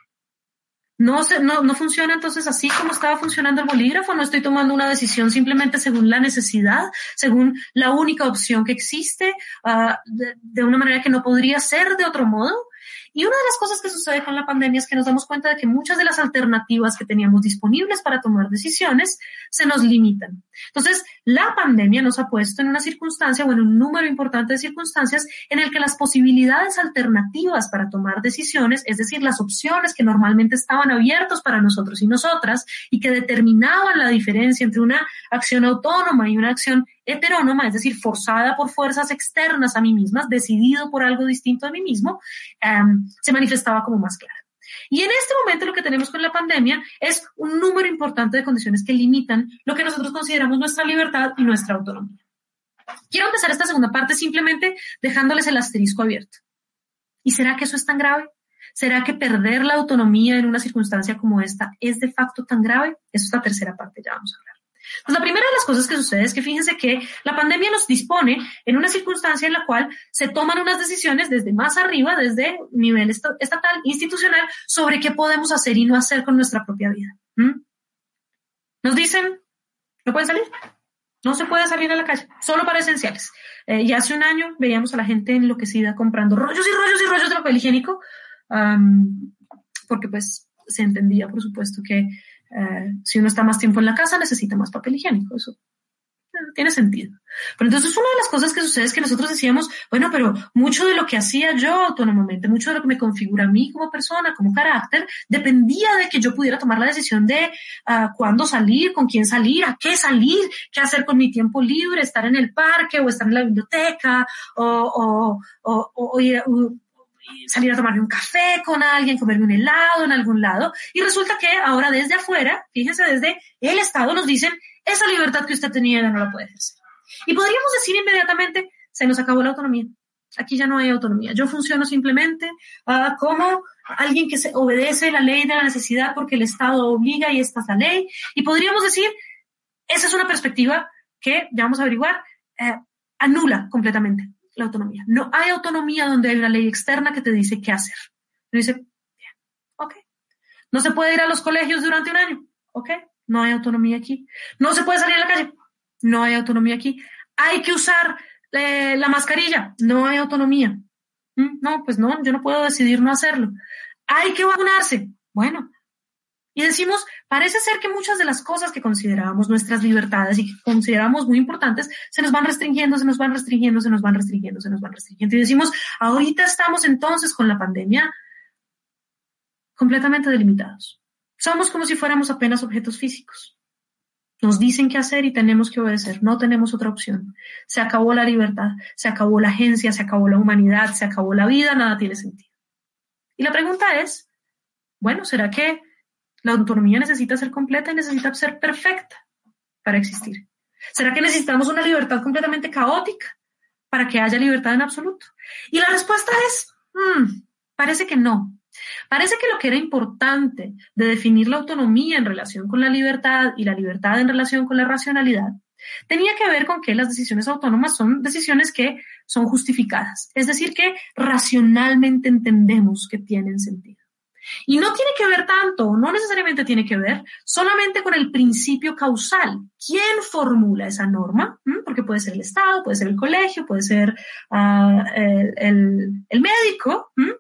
No, no, no funciona entonces así como estaba funcionando el bolígrafo, no estoy tomando una decisión simplemente según la necesidad, según la única opción que existe, uh, de, de, una manera que no podría ser de otro modo. Y una de las cosas que sucede con la pandemia es que nos damos cuenta de que muchas de las alternativas que teníamos disponibles para tomar decisiones se nos limitan. Entonces, la pandemia nos ha puesto en una circunstancia o en un número importante de circunstancias en el que las posibilidades alternativas para tomar decisiones, es decir, las opciones que normalmente estaban abiertos para nosotros y nosotras y que determinaban la diferencia entre una acción autónoma y una acción heterónoma, es decir, forzada por fuerzas externas a mí misma, decidido por algo distinto a mí mismo, um, se manifestaba como más clara. Y en este momento lo que tenemos con la pandemia es un número importante de condiciones que limitan lo que nosotros consideramos nuestra libertad y nuestra autonomía. Quiero empezar esta segunda parte simplemente dejándoles el asterisco abierto. ¿Y será que eso es tan grave? ¿Será que perder la autonomía en una circunstancia como esta es de facto tan grave? Eso es la tercera parte, ya vamos a hablar. Pues la primera de las cosas que sucede es que fíjense que la pandemia nos dispone en una circunstancia en la cual se toman unas decisiones desde más arriba, desde nivel estatal, institucional, sobre qué podemos hacer y no hacer con nuestra propia vida. Nos dicen, ¿no pueden salir? No se puede salir a la calle, solo para esenciales. Eh, y hace un año veíamos a la gente enloquecida comprando rollos y rollos y rollos de papel higiénico, porque pues se entendía, por supuesto, que eh, si uno está más tiempo en la casa, necesita más papel higiénico. Eso eh, tiene sentido. Pero entonces una de las cosas que sucede es que nosotros decíamos, bueno, pero mucho de lo que hacía yo autónomamente, mucho de lo que me configura a mí como persona, como carácter, dependía de que yo pudiera tomar la decisión de uh, cuándo salir, con quién salir, a qué salir, qué hacer con mi tiempo libre, estar en el parque o estar en la biblioteca o, o, o, o, o salir a tomarme un café con alguien, comerme un helado en algún lado. Y resulta que ahora desde afuera, fíjense, desde el Estado nos dicen, esa libertad que usted tenía ya no la puede ejercer. Y podríamos decir inmediatamente, se nos acabó la autonomía. Aquí ya no hay autonomía. Yo funciono simplemente uh, como alguien que se obedece la ley de la necesidad porque el Estado obliga y esta es la ley. Y podríamos decir, esa es una perspectiva que, ya vamos a averiguar, eh, anula completamente la autonomía. No hay autonomía donde hay una ley externa que te dice qué hacer. Y dice, bien, ok. No se puede ir a los colegios durante un año, ok. No hay autonomía aquí. No se puede salir a la calle. No hay autonomía aquí. Hay que usar eh, la mascarilla. No hay autonomía. Mm, no, pues no, yo no puedo decidir no hacerlo. Hay que vacunarse. Bueno, y decimos, parece ser que muchas de las cosas que considerábamos nuestras libertades y que consideramos muy importantes se nos van restringiendo, se nos van restringiendo, se nos van restringiendo, se nos van restringiendo. Y decimos, ahorita estamos entonces con la pandemia completamente delimitados. Somos como si fuéramos apenas objetos físicos. Nos dicen qué hacer y tenemos que obedecer. No tenemos otra opción. Se acabó la libertad, se acabó la agencia, se acabó la humanidad, se acabó la vida, nada tiene sentido. Y la pregunta es, bueno, ¿será que la autonomía necesita ser completa y necesita ser perfecta para existir. ¿Será que necesitamos una libertad completamente caótica para que haya libertad en absoluto? Y la respuesta es, hmm, parece que no. Parece que lo que era importante de definir la autonomía en relación con la libertad y la libertad en relación con la racionalidad tenía que ver con que las decisiones autónomas son decisiones que son justificadas, es decir, que racionalmente entendemos que tienen sentido. Y no tiene que ver tanto, no necesariamente tiene que ver solamente con el principio causal. ¿Quién formula esa norma? ¿Mm? Porque puede ser el Estado, puede ser el colegio, puede ser ah, el, médico. ¿Mm?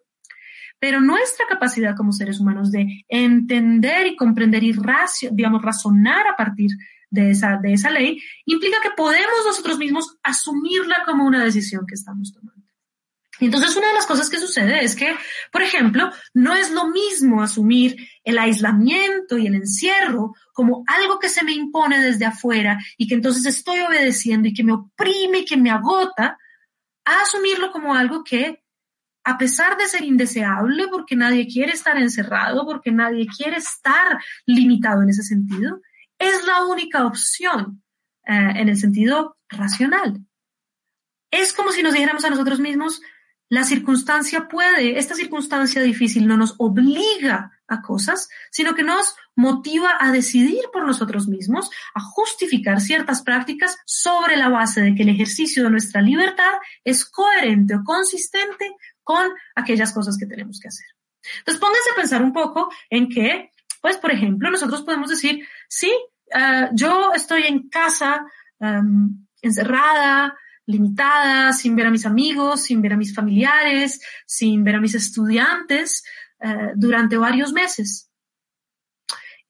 Pero nuestra capacidad como seres humanos de entender y comprender y digamos, razonar a partir de esa, de esa ley implica que podemos nosotros mismos asumirla como una decisión que estamos tomando. Entonces una de las cosas que sucede es que, por ejemplo, no es lo mismo asumir el aislamiento y el encierro como algo que se me impone desde afuera y que entonces estoy obedeciendo y que me oprime y que me agota, a asumirlo como algo que, a pesar de ser indeseable, porque nadie quiere estar encerrado, porque nadie quiere estar limitado en ese sentido, es la única opción eh, en el sentido racional. Es como si nos dijéramos a nosotros mismos, la circunstancia puede, esta circunstancia difícil no nos obliga a cosas, sino que nos motiva a decidir por nosotros mismos, a justificar ciertas prácticas sobre la base de que el ejercicio de nuestra libertad es coherente o consistente con aquellas cosas que tenemos que hacer. Entonces pónganse a pensar un poco en que, pues, por ejemplo, nosotros podemos decir, sí, eh, yo estoy en casa, em, encerrada, limitada, sin ver a mis amigos, sin ver a mis familiares, sin ver a mis estudiantes eh, durante varios meses.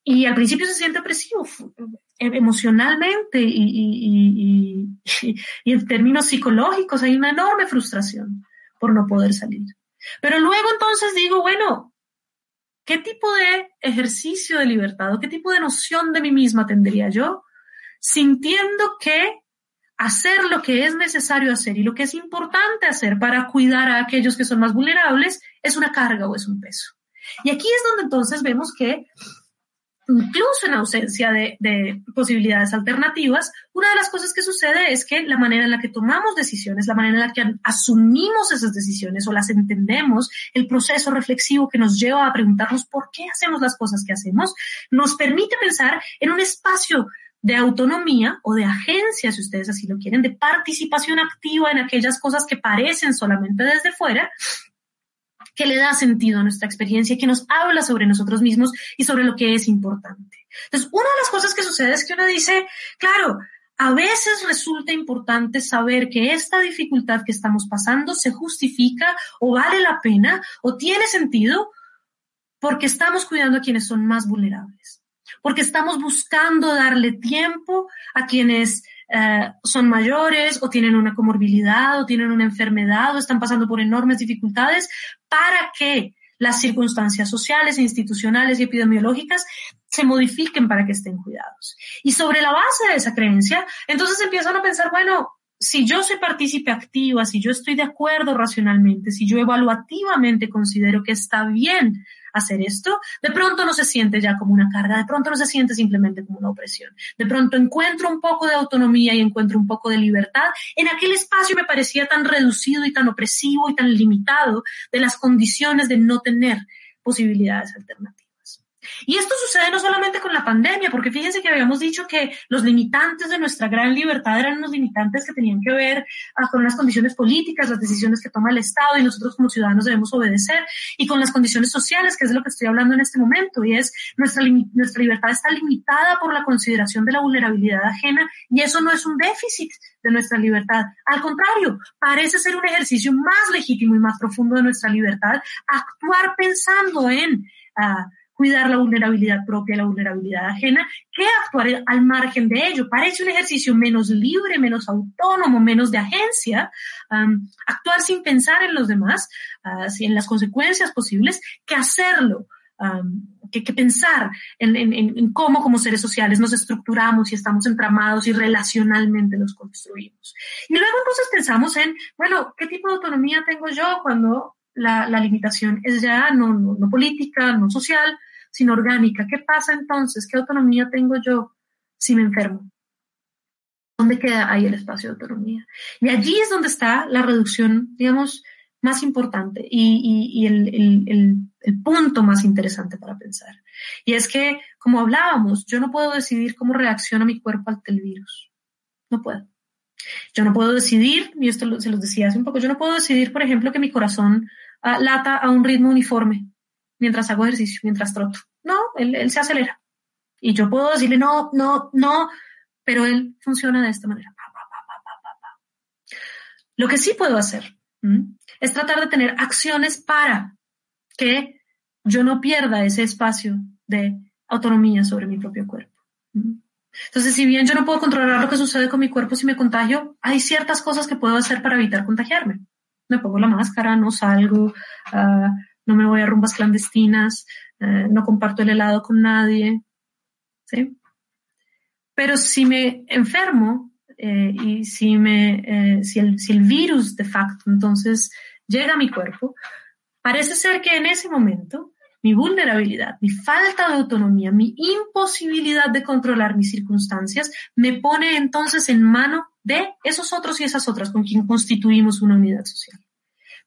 Y al principio se siente opresivo emocionalmente y, en términos psicológicos hay una enorme frustración por no poder salir. Pero luego entonces digo, bueno, ¿qué tipo de ejercicio de libertad o qué tipo de noción de mí misma tendría yo sintiendo que hacer lo que es necesario hacer y lo que es importante hacer para cuidar a aquellos que son más vulnerables es una carga o es un peso. Y aquí es donde entonces vemos que incluso en ausencia de, de, posibilidades alternativas, una de las cosas que sucede es que la manera en la que tomamos decisiones, la manera en la que asumimos esas decisiones o las entendemos, el proceso reflexivo que nos lleva a preguntarnos por qué hacemos las cosas que hacemos, nos permite pensar en un espacio de autonomía o de agencia, si ustedes así lo quieren, de participación activa en aquellas cosas que parecen solamente desde fuera, que le da sentido a nuestra experiencia, que nos habla sobre nosotros mismos y sobre lo que es importante. Entonces, una de las cosas que sucede es que uno dice, claro, a veces resulta importante saber que esta dificultad que estamos pasando se justifica o vale la pena o tiene sentido porque estamos cuidando a quienes son más vulnerables porque estamos buscando darle tiempo a quienes eh, son mayores o tienen una comorbilidad o tienen una enfermedad o están pasando por enormes dificultades para que las circunstancias sociales, institucionales y epidemiológicas se modifiquen para que estén cuidados. Y sobre la base de esa creencia, entonces empiezan a pensar, bueno, si yo soy partícipe activa, si yo estoy de acuerdo racionalmente, si yo evaluativamente considero que está bien hacer esto, de pronto no se siente ya como una carga, de pronto no se siente simplemente como una opresión. De pronto encuentro un poco de autonomía y encuentro un poco de libertad en aquel espacio me parecía tan reducido y tan opresivo y tan limitado de las condiciones de no tener posibilidades alternativas. Y esto sucede no solamente con la pandemia, porque fíjense que habíamos dicho que los limitantes de nuestra gran libertad eran unos limitantes que tenían que ver ah, con las condiciones políticas, las decisiones que toma el Estado y nosotros como ciudadanos debemos obedecer, y con las condiciones sociales, que es de lo que estoy hablando en este momento, y es nuestra, nuestra libertad está limitada por la consideración de la vulnerabilidad ajena, y eso no es un déficit de nuestra libertad. Al contrario, parece ser un ejercicio más legítimo y más profundo de nuestra libertad, actuar pensando en... Uh, cuidar la vulnerabilidad propia, la vulnerabilidad ajena, que actuar al margen de ello. Parece un ejercicio menos libre, menos autónomo, menos de agencia, actuar sin pensar en los demás, uh, en las consecuencias posibles, que hacerlo. que, que, pensar en, cómo como seres sociales nos estructuramos y estamos entramados y relacionalmente los construimos. Y luego entonces pensamos en, bueno, ¿qué tipo de autonomía tengo yo cuando la, limitación es ya no, no política, no social, sino orgánica. ¿Qué pasa entonces? ¿Qué autonomía tengo yo si me enfermo? ¿Dónde queda ahí el espacio de autonomía? Y allí es donde está la reducción, digamos, más importante y, el, el, punto más interesante para pensar. Y es que, como hablábamos, yo no puedo decidir cómo reacciona mi cuerpo ante el virus. No puedo. Yo no puedo decidir, y esto se los decía hace un poco, yo no puedo decidir, por ejemplo, que mi corazón uh, lata a un ritmo uniforme mientras hago ejercicio, mientras troto. No, él, él, se acelera. Y yo puedo decirle, no, no, no, pero él funciona de esta manera. Lo que sí puedo hacer es tratar de tener acciones para que yo no pierda ese espacio de autonomía sobre mi propio cuerpo. Entonces, si bien yo no puedo controlar lo que sucede con mi cuerpo si me contagio, hay ciertas cosas que puedo hacer para evitar contagiarme. Me pongo la máscara, no salgo, uh, no me voy a rumbas clandestinas, uh, no comparto el helado con nadie. ¿sí? Pero si me enfermo eh, y si, me, eh, si, el, si el virus de facto entonces llega a mi cuerpo, parece ser que en ese momento mi vulnerabilidad, mi falta de autonomía, mi imposibilidad de controlar mis circunstancias, me pone entonces en mano de esos otros y esas otras con quien constituimos una unidad social.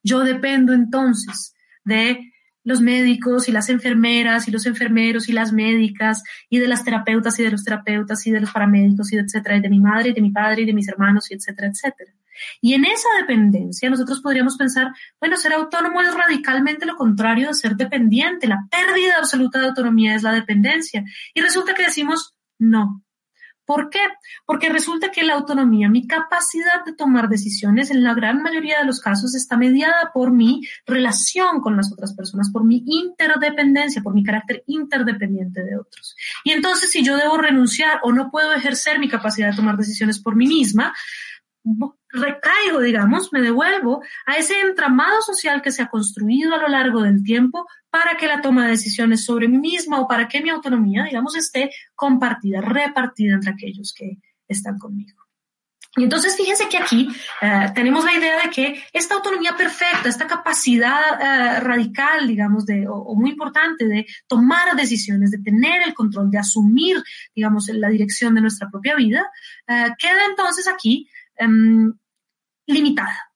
Yo dependo entonces de los médicos y las enfermeras y los enfermeros y las médicas y de las terapeutas y de los terapeutas y de los paramédicos y etcétera, y de mi madre y de mi padre y de mis hermanos y etcétera, etcétera. Y en esa dependencia nosotros podríamos pensar, bueno, ser autónomo es radicalmente lo contrario de ser dependiente. La pérdida absoluta de autonomía es la dependencia. Y resulta que decimos, no. ¿Por qué? Porque resulta que la autonomía, mi capacidad de tomar decisiones, en la gran mayoría de los casos está mediada por mi relación con las otras personas, por mi interdependencia, por mi carácter interdependiente de otros. Y entonces, si yo debo renunciar o no puedo ejercer mi capacidad de tomar decisiones por mí misma, recaigo, digamos, me devuelvo a ese entramado social que se ha construido a lo largo del tiempo para que la toma de decisiones sobre mí misma o para que mi autonomía, digamos, esté compartida, repartida entre aquellos que están conmigo. Y entonces fíjense que aquí uh, tenemos la idea de que esta autonomía perfecta, esta capacidad uh, radical, digamos, de, o, muy importante de tomar decisiones, de tener el control, de asumir, digamos, la dirección de nuestra propia vida, uh, queda entonces aquí um, limitada.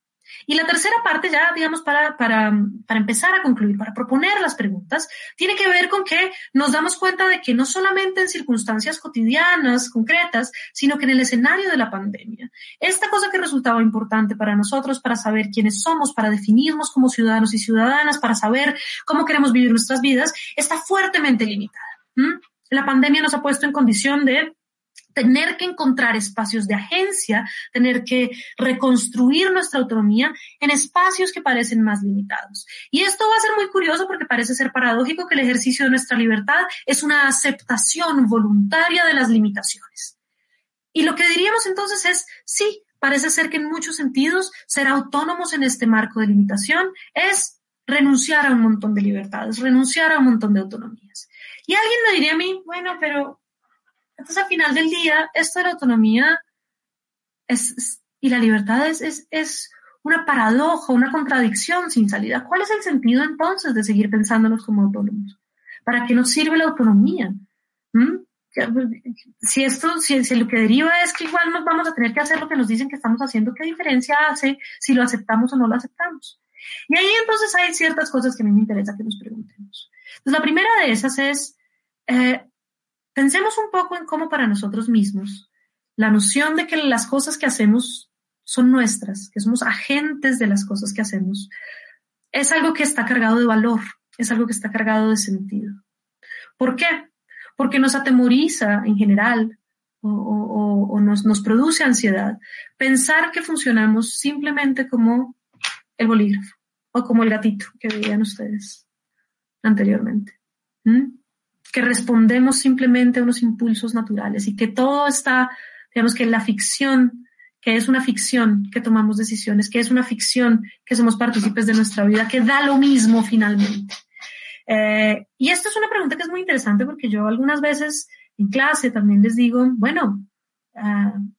Y la tercera parte, ya digamos, para, para, para, empezar a concluir, para proponer las preguntas, tiene que ver con que nos damos cuenta de que no solamente en circunstancias cotidianas, concretas, sino que en el escenario de la pandemia, esta cosa que resultaba importante para nosotros, para saber quiénes somos, para definirnos como ciudadanos y ciudadanas, para saber cómo queremos vivir nuestras vidas, está fuertemente limitada. ¿Mm? La pandemia nos ha puesto en condición de tener que encontrar espacios de agencia, tener que reconstruir nuestra autonomía en espacios que parecen más limitados. Y esto va a ser muy curioso porque parece ser paradójico que el ejercicio de nuestra libertad es una aceptación voluntaria de las limitaciones. Y lo que diríamos entonces es, sí, parece ser que en muchos sentidos ser autónomos en este marco de limitación es renunciar a un montón de libertades, renunciar a un montón de autonomías. Y alguien me diría a mí, bueno, pero entonces, al final del día, esto de la autonomía y la libertad es, una paradoja, una contradicción sin salida. ¿Cuál es el sentido entonces de seguir pensándonos como autónomos? ¿Para qué nos sirve la autonomía? ¿Mm? Si esto, si, si, lo que deriva es que igual nos vamos a tener que hacer lo que nos dicen que estamos haciendo, ¿qué diferencia hace si lo aceptamos o no lo aceptamos? Y ahí entonces hay ciertas cosas que a mí me interesa que nos preguntemos. Entonces, la primera de esas es, eh, Pensemos un poco en cómo para nosotros mismos la noción de que las cosas que hacemos son nuestras, que somos agentes de las cosas que hacemos, es algo que está cargado de valor, es algo que está cargado de sentido. ¿Por qué? Porque nos atemoriza en general o, nos, produce ansiedad pensar que funcionamos simplemente como el bolígrafo o como el gatito que veían ustedes anteriormente. ¿Mm? Que respondemos simplemente a unos impulsos naturales y que todo está, digamos que la ficción, que es una ficción que tomamos decisiones, que es una ficción que somos partícipes de nuestra vida, que da lo mismo finalmente. Eh, y esto es una pregunta que es muy interesante porque yo algunas veces en clase también les digo, bueno, uh,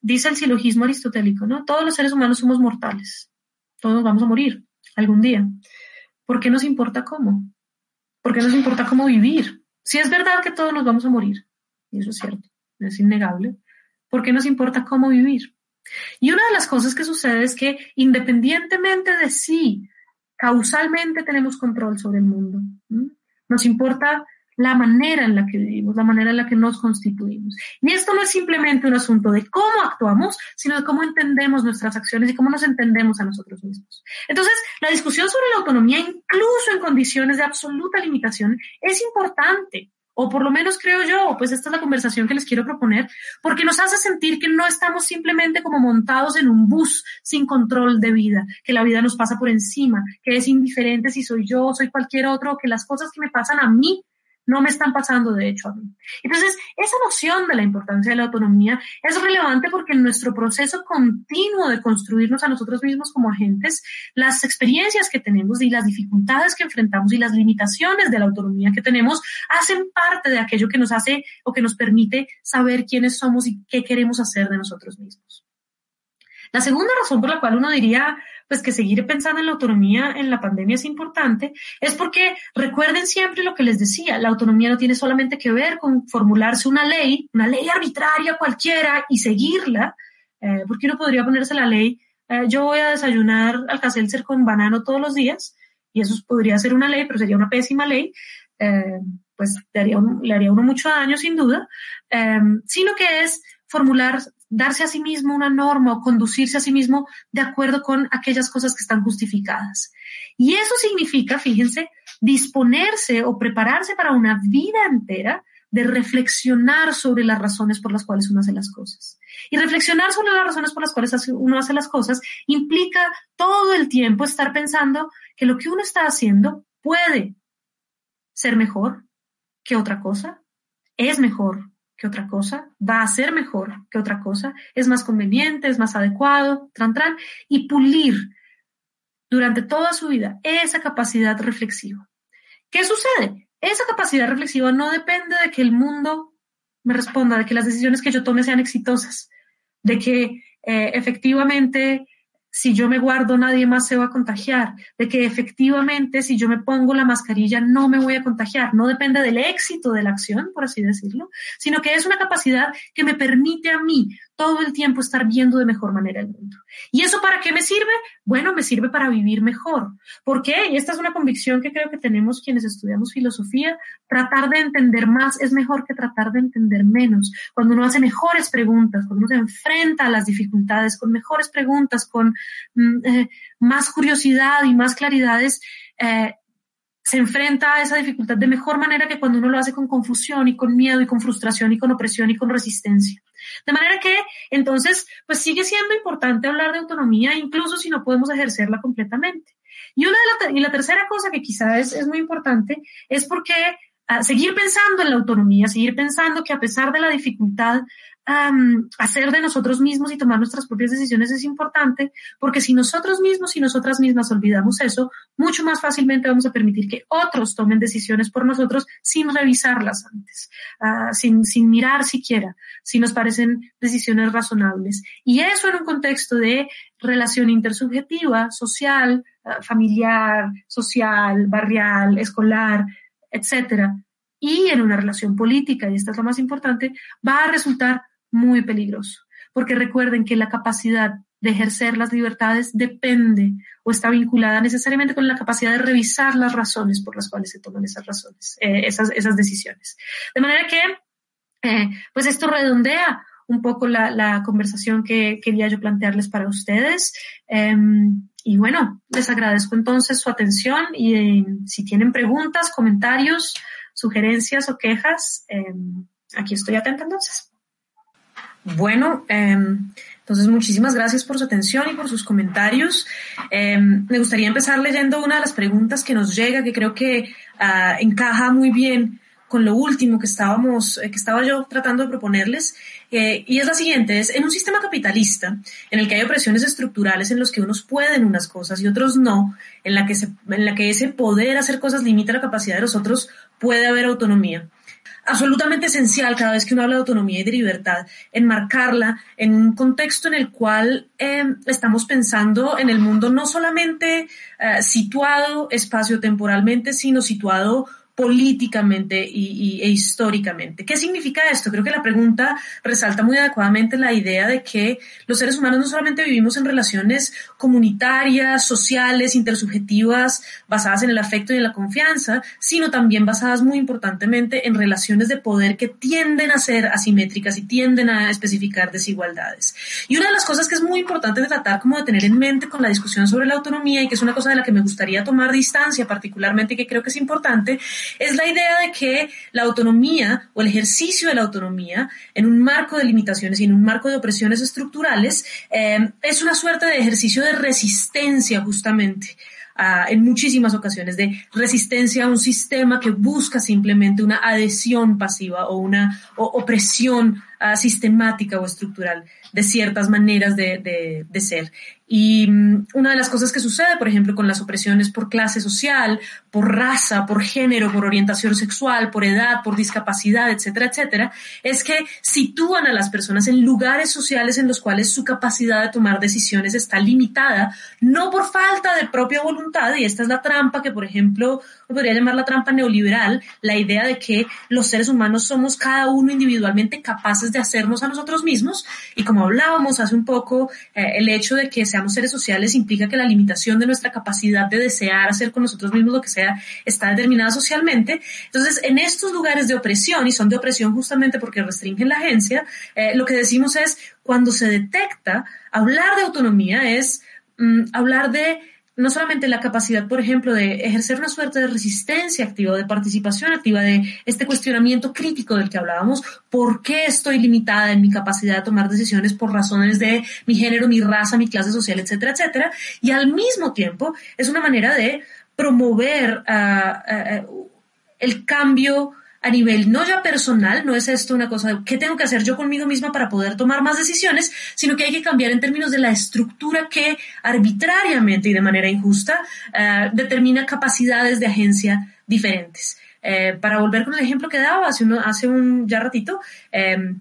dice el silogismo aristotélico, ¿no? Todos los seres humanos somos mortales, todos vamos a morir algún día. ¿Por qué nos importa cómo? ¿Por qué nos importa cómo vivir? Si es verdad que todos nos vamos a morir, y eso es cierto, es innegable, ¿por qué nos importa cómo vivir? Y una de las cosas que sucede es que independientemente de si causalmente tenemos control sobre el mundo, ¿no? nos importa la manera en la que vivimos, la manera en la que nos constituimos. Y esto no es simplemente un asunto de cómo actuamos, sino de cómo entendemos nuestras acciones y cómo nos entendemos a nosotros mismos. Entonces, la discusión sobre la autonomía, incluso en condiciones de absoluta limitación, es importante o por lo menos creo yo, pues esta es la conversación que les quiero proponer, porque nos hace sentir que no estamos simplemente como montados en un bus sin control de vida, que la vida nos pasa por encima, que es indiferente si soy yo, soy cualquier otro, que las cosas que me pasan a mí no me están pasando de hecho a mí. Entonces, esa noción de la importancia de la autonomía es relevante porque en nuestro proceso continuo de construirnos a nosotros mismos como agentes, las experiencias que tenemos y las dificultades que enfrentamos y las limitaciones de la autonomía que tenemos hacen parte de aquello que nos hace o que nos permite saber quiénes somos y qué queremos hacer de nosotros mismos. La segunda razón por la cual uno diría, pues que seguir pensando en la autonomía en la pandemia es importante, es porque recuerden siempre lo que les decía, la autonomía no tiene solamente que ver con formularse una ley, una ley arbitraria cualquiera y seguirla, eh, porque uno podría ponerse la ley, eh, yo voy a desayunar alcacelser con banano todos los días, y eso podría ser una ley, pero sería una pésima ley, eh, pues le haría, le haría uno mucho daño sin duda, sino que es formular darse a sí mismo una norma o conducirse a sí mismo de acuerdo con aquellas cosas que están justificadas. Y eso significa, fíjense, disponerse o prepararse para una vida entera de reflexionar sobre las razones por las cuales uno hace las cosas. Y reflexionar sobre las razones por las cuales uno hace las cosas implica todo el tiempo estar pensando que lo que uno está haciendo puede ser mejor que otra cosa, es mejor que otra cosa, va a ser mejor que otra cosa, es más conveniente, es más adecuado, tran, tran, y pulir durante toda su vida esa capacidad reflexiva. ¿Qué sucede? Esa capacidad reflexiva no depende de que el mundo me responda, de que las decisiones que yo tome sean exitosas, de que eh, efectivamente si yo me guardo nadie más se va a contagiar, de que efectivamente si yo me pongo la mascarilla no me voy a contagiar. No depende del éxito de la acción, por así decirlo, sino que es una capacidad que me permite a mí todo el tiempo estar viendo de mejor manera el mundo. ¿Y eso para qué me sirve? Bueno, me sirve para vivir mejor. ¿Por qué? Y esta es una convicción que creo que tenemos quienes estudiamos filosofía. Tratar de entender más es mejor que tratar de entender menos. Cuando uno hace mejores preguntas, cuando uno se enfrenta a las dificultades con mejores preguntas, con mm, eh, más curiosidad y más claridades, eh, se enfrenta a esa dificultad de mejor manera que cuando uno lo hace con confusión y con miedo y con frustración y con opresión y con resistencia. De manera que, entonces, pues sigue siendo importante hablar de autonomía, incluso si no podemos ejercerla completamente. Y, una de la, y la tercera cosa que quizás es, muy importante es porque seguir pensando en la autonomía, seguir pensando que a pesar de la dificultad, hacer de nosotros mismos y tomar nuestras propias decisiones es importante, porque si nosotros mismos y nosotras mismas olvidamos eso, mucho más fácilmente vamos a permitir que otros tomen decisiones por nosotros sin revisarlas antes, ah, sin, sin mirar siquiera si nos parecen decisiones razonables. Y eso en un contexto de relación intersubjetiva, social, ah, familiar, social, barrial, escolar, etcétera, y en una relación política, y esta es lo más importante, va a resultar muy peligroso, porque recuerden que la capacidad de ejercer las libertades depende o está vinculada necesariamente con la capacidad de revisar las razones por las cuales se toman esas razones, eh, esas, esas decisiones. De manera que, eh, pues esto redondea un poco la, la, conversación que quería yo plantearles para ustedes. Em, y bueno, les agradezco entonces su atención y eh, si tienen preguntas, comentarios, sugerencias o quejas, em, aquí estoy atenta entonces. Bueno, em, entonces muchísimas gracias por su atención y por sus comentarios. Em, me gustaría empezar leyendo una de las preguntas que nos llega, que creo que ah, encaja muy bien con lo último que estábamos, eh, que estaba yo tratando de proponerles, eh, y es la siguiente, es en un sistema capitalista en el que hay opresiones estructurales en los que unos pueden unas cosas y otros no, en la que, en la que ese poder hacer cosas limita la capacidad de los otros, puede haber autonomía. Absolutamente esencial cada vez que uno habla de autonomía y de libertad, enmarcarla en un contexto en el cual em, estamos pensando en el mundo no solamente eh, situado espacio-temporalmente, sino situado políticamente y, e históricamente. ¿Qué significa esto? Creo que la pregunta resalta muy adecuadamente la idea de que los seres humanos no solamente vivimos en relaciones comunitarias, sociales, intersubjetivas, basadas en el afecto y en la confianza, sino también basadas muy importantemente en relaciones de poder que tienden a ser asimétricas y tienden a especificar desigualdades. Y una de las cosas que es muy importante tratar como de tener en mente con la discusión sobre la autonomía y que es una cosa de la que me gustaría tomar distancia particularmente y que creo que es importante, es la idea de que la autonomía o el ejercicio de la autonomía en un marco de limitaciones y en un marco de opresiones estructurales eh, es una suerte de ejercicio de resistencia justamente en muchísimas ocasiones de resistencia a un sistema que busca simplemente una adhesión pasiva o una opresión uh, sistemática o estructural de ciertas maneras de ser. Y mm, una de las cosas que sucede, por ejemplo, con las opresiones por clase social, por raza, por género, por orientación sexual, por edad, por discapacidad, etcétera, etcétera, es que sitúan a las personas en lugares sociales en los cuales su capacidad de tomar decisiones está limitada, no por falta de propia voluntad, y esta es la trampa que, por ejemplo, podría llamar la trampa neoliberal, la idea de que los seres humanos somos cada uno individualmente capaces de hacernos a nosotros mismos, y como hablábamos hace un poco, eh, el hecho de que seres sociales implica que la limitación de nuestra capacidad de desear hacer con nosotros mismos lo que sea está determinada socialmente. Entonces, en estos lugares de opresión, y son de opresión justamente porque restringen la agencia, eh, lo que decimos es, cuando se detecta, hablar de autonomía es mm, hablar de no solamente la capacidad, por ejemplo, de ejercer una suerte de resistencia activa, de participación activa, de este cuestionamiento crítico del que hablábamos, ¿por qué estoy limitada en mi capacidad de tomar decisiones por razones de mi género, mi raza, mi clase social, etcétera, etcétera? Y al mismo tiempo es una manera de promover ah, ah, ah, el cambio a nivel no ya personal, no es esto una cosa de qué tengo que hacer yo conmigo misma para poder tomar más decisiones, sino que hay que cambiar en términos de la estructura que arbitrariamente y de manera injusta uh, determina capacidades de agencia diferentes. Eh, para volver con el ejemplo que daba hace, uno, hace un ya ratito, eh,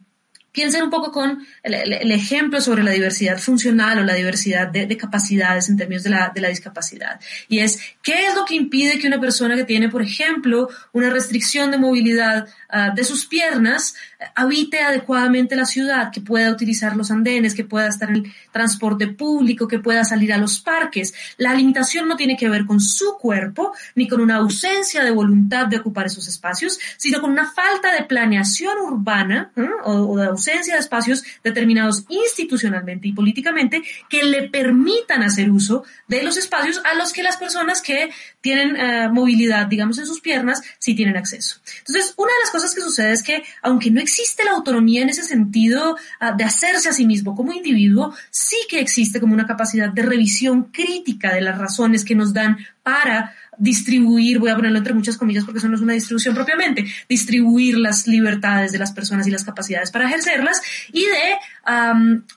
Piensen un poco con el, ejemplo sobre la diversidad funcional o la diversidad de, capacidades en términos de la, de la, discapacidad. Y es, ¿qué es lo que impide que una persona que tiene, por ejemplo, una restricción de movilidad uh, de sus piernas habite adecuadamente la ciudad, que pueda utilizar los andenes, que pueda estar en el transporte público, que pueda salir a los parques? La limitación no tiene que ver con su cuerpo, ni con una ausencia de voluntad de ocupar esos espacios, sino con una falta de planeación urbana ¿eh? o, o de ausencia de espacios determinados institucionalmente y políticamente que le permitan hacer uso de los espacios a los que las personas que tienen eh, movilidad, digamos, en sus piernas, sí tienen acceso. Entonces, una de las cosas que sucede es que, aunque no existe la autonomía en ese sentido uh, de hacerse a sí mismo como individuo, sí que existe como una capacidad de revisión crítica de las razones que nos dan para distribuir, voy a ponerlo entre muchas comillas porque eso no es una distribución propiamente, distribuir las libertades de las personas y las capacidades para ejercerlas y de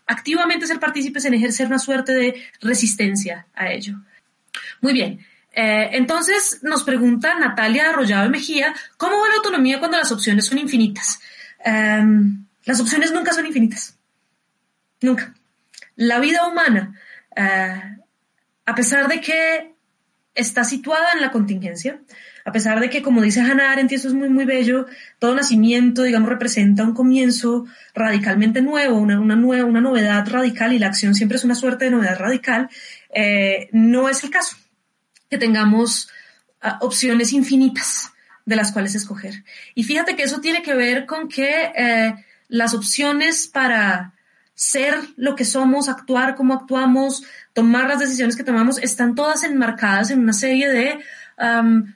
activamente ser partícipes en ejercer una suerte de resistencia a ello. Muy bien. Eh, entonces nos pregunta Natalia Arroyado de Mejía, ¿cómo va la autonomía cuando las opciones son infinitas? Um, las opciones nunca son infinitas. Nunca. La vida humana, uh, a pesar de que está situada en la contingencia, a pesar de que, como dice Hannah Arendt, y eso es muy, muy bello, todo nacimiento, digamos, representa un comienzo radicalmente nuevo, una, una, nueva, una novedad radical, y la acción siempre es una suerte de novedad radical, eh, no es el caso que tengamos uh, opciones infinitas de las cuales escoger. Y fíjate que eso tiene que ver con que eh, las opciones para ser lo que somos, actuar como actuamos, tomar las decisiones que tomamos, están todas enmarcadas en una serie de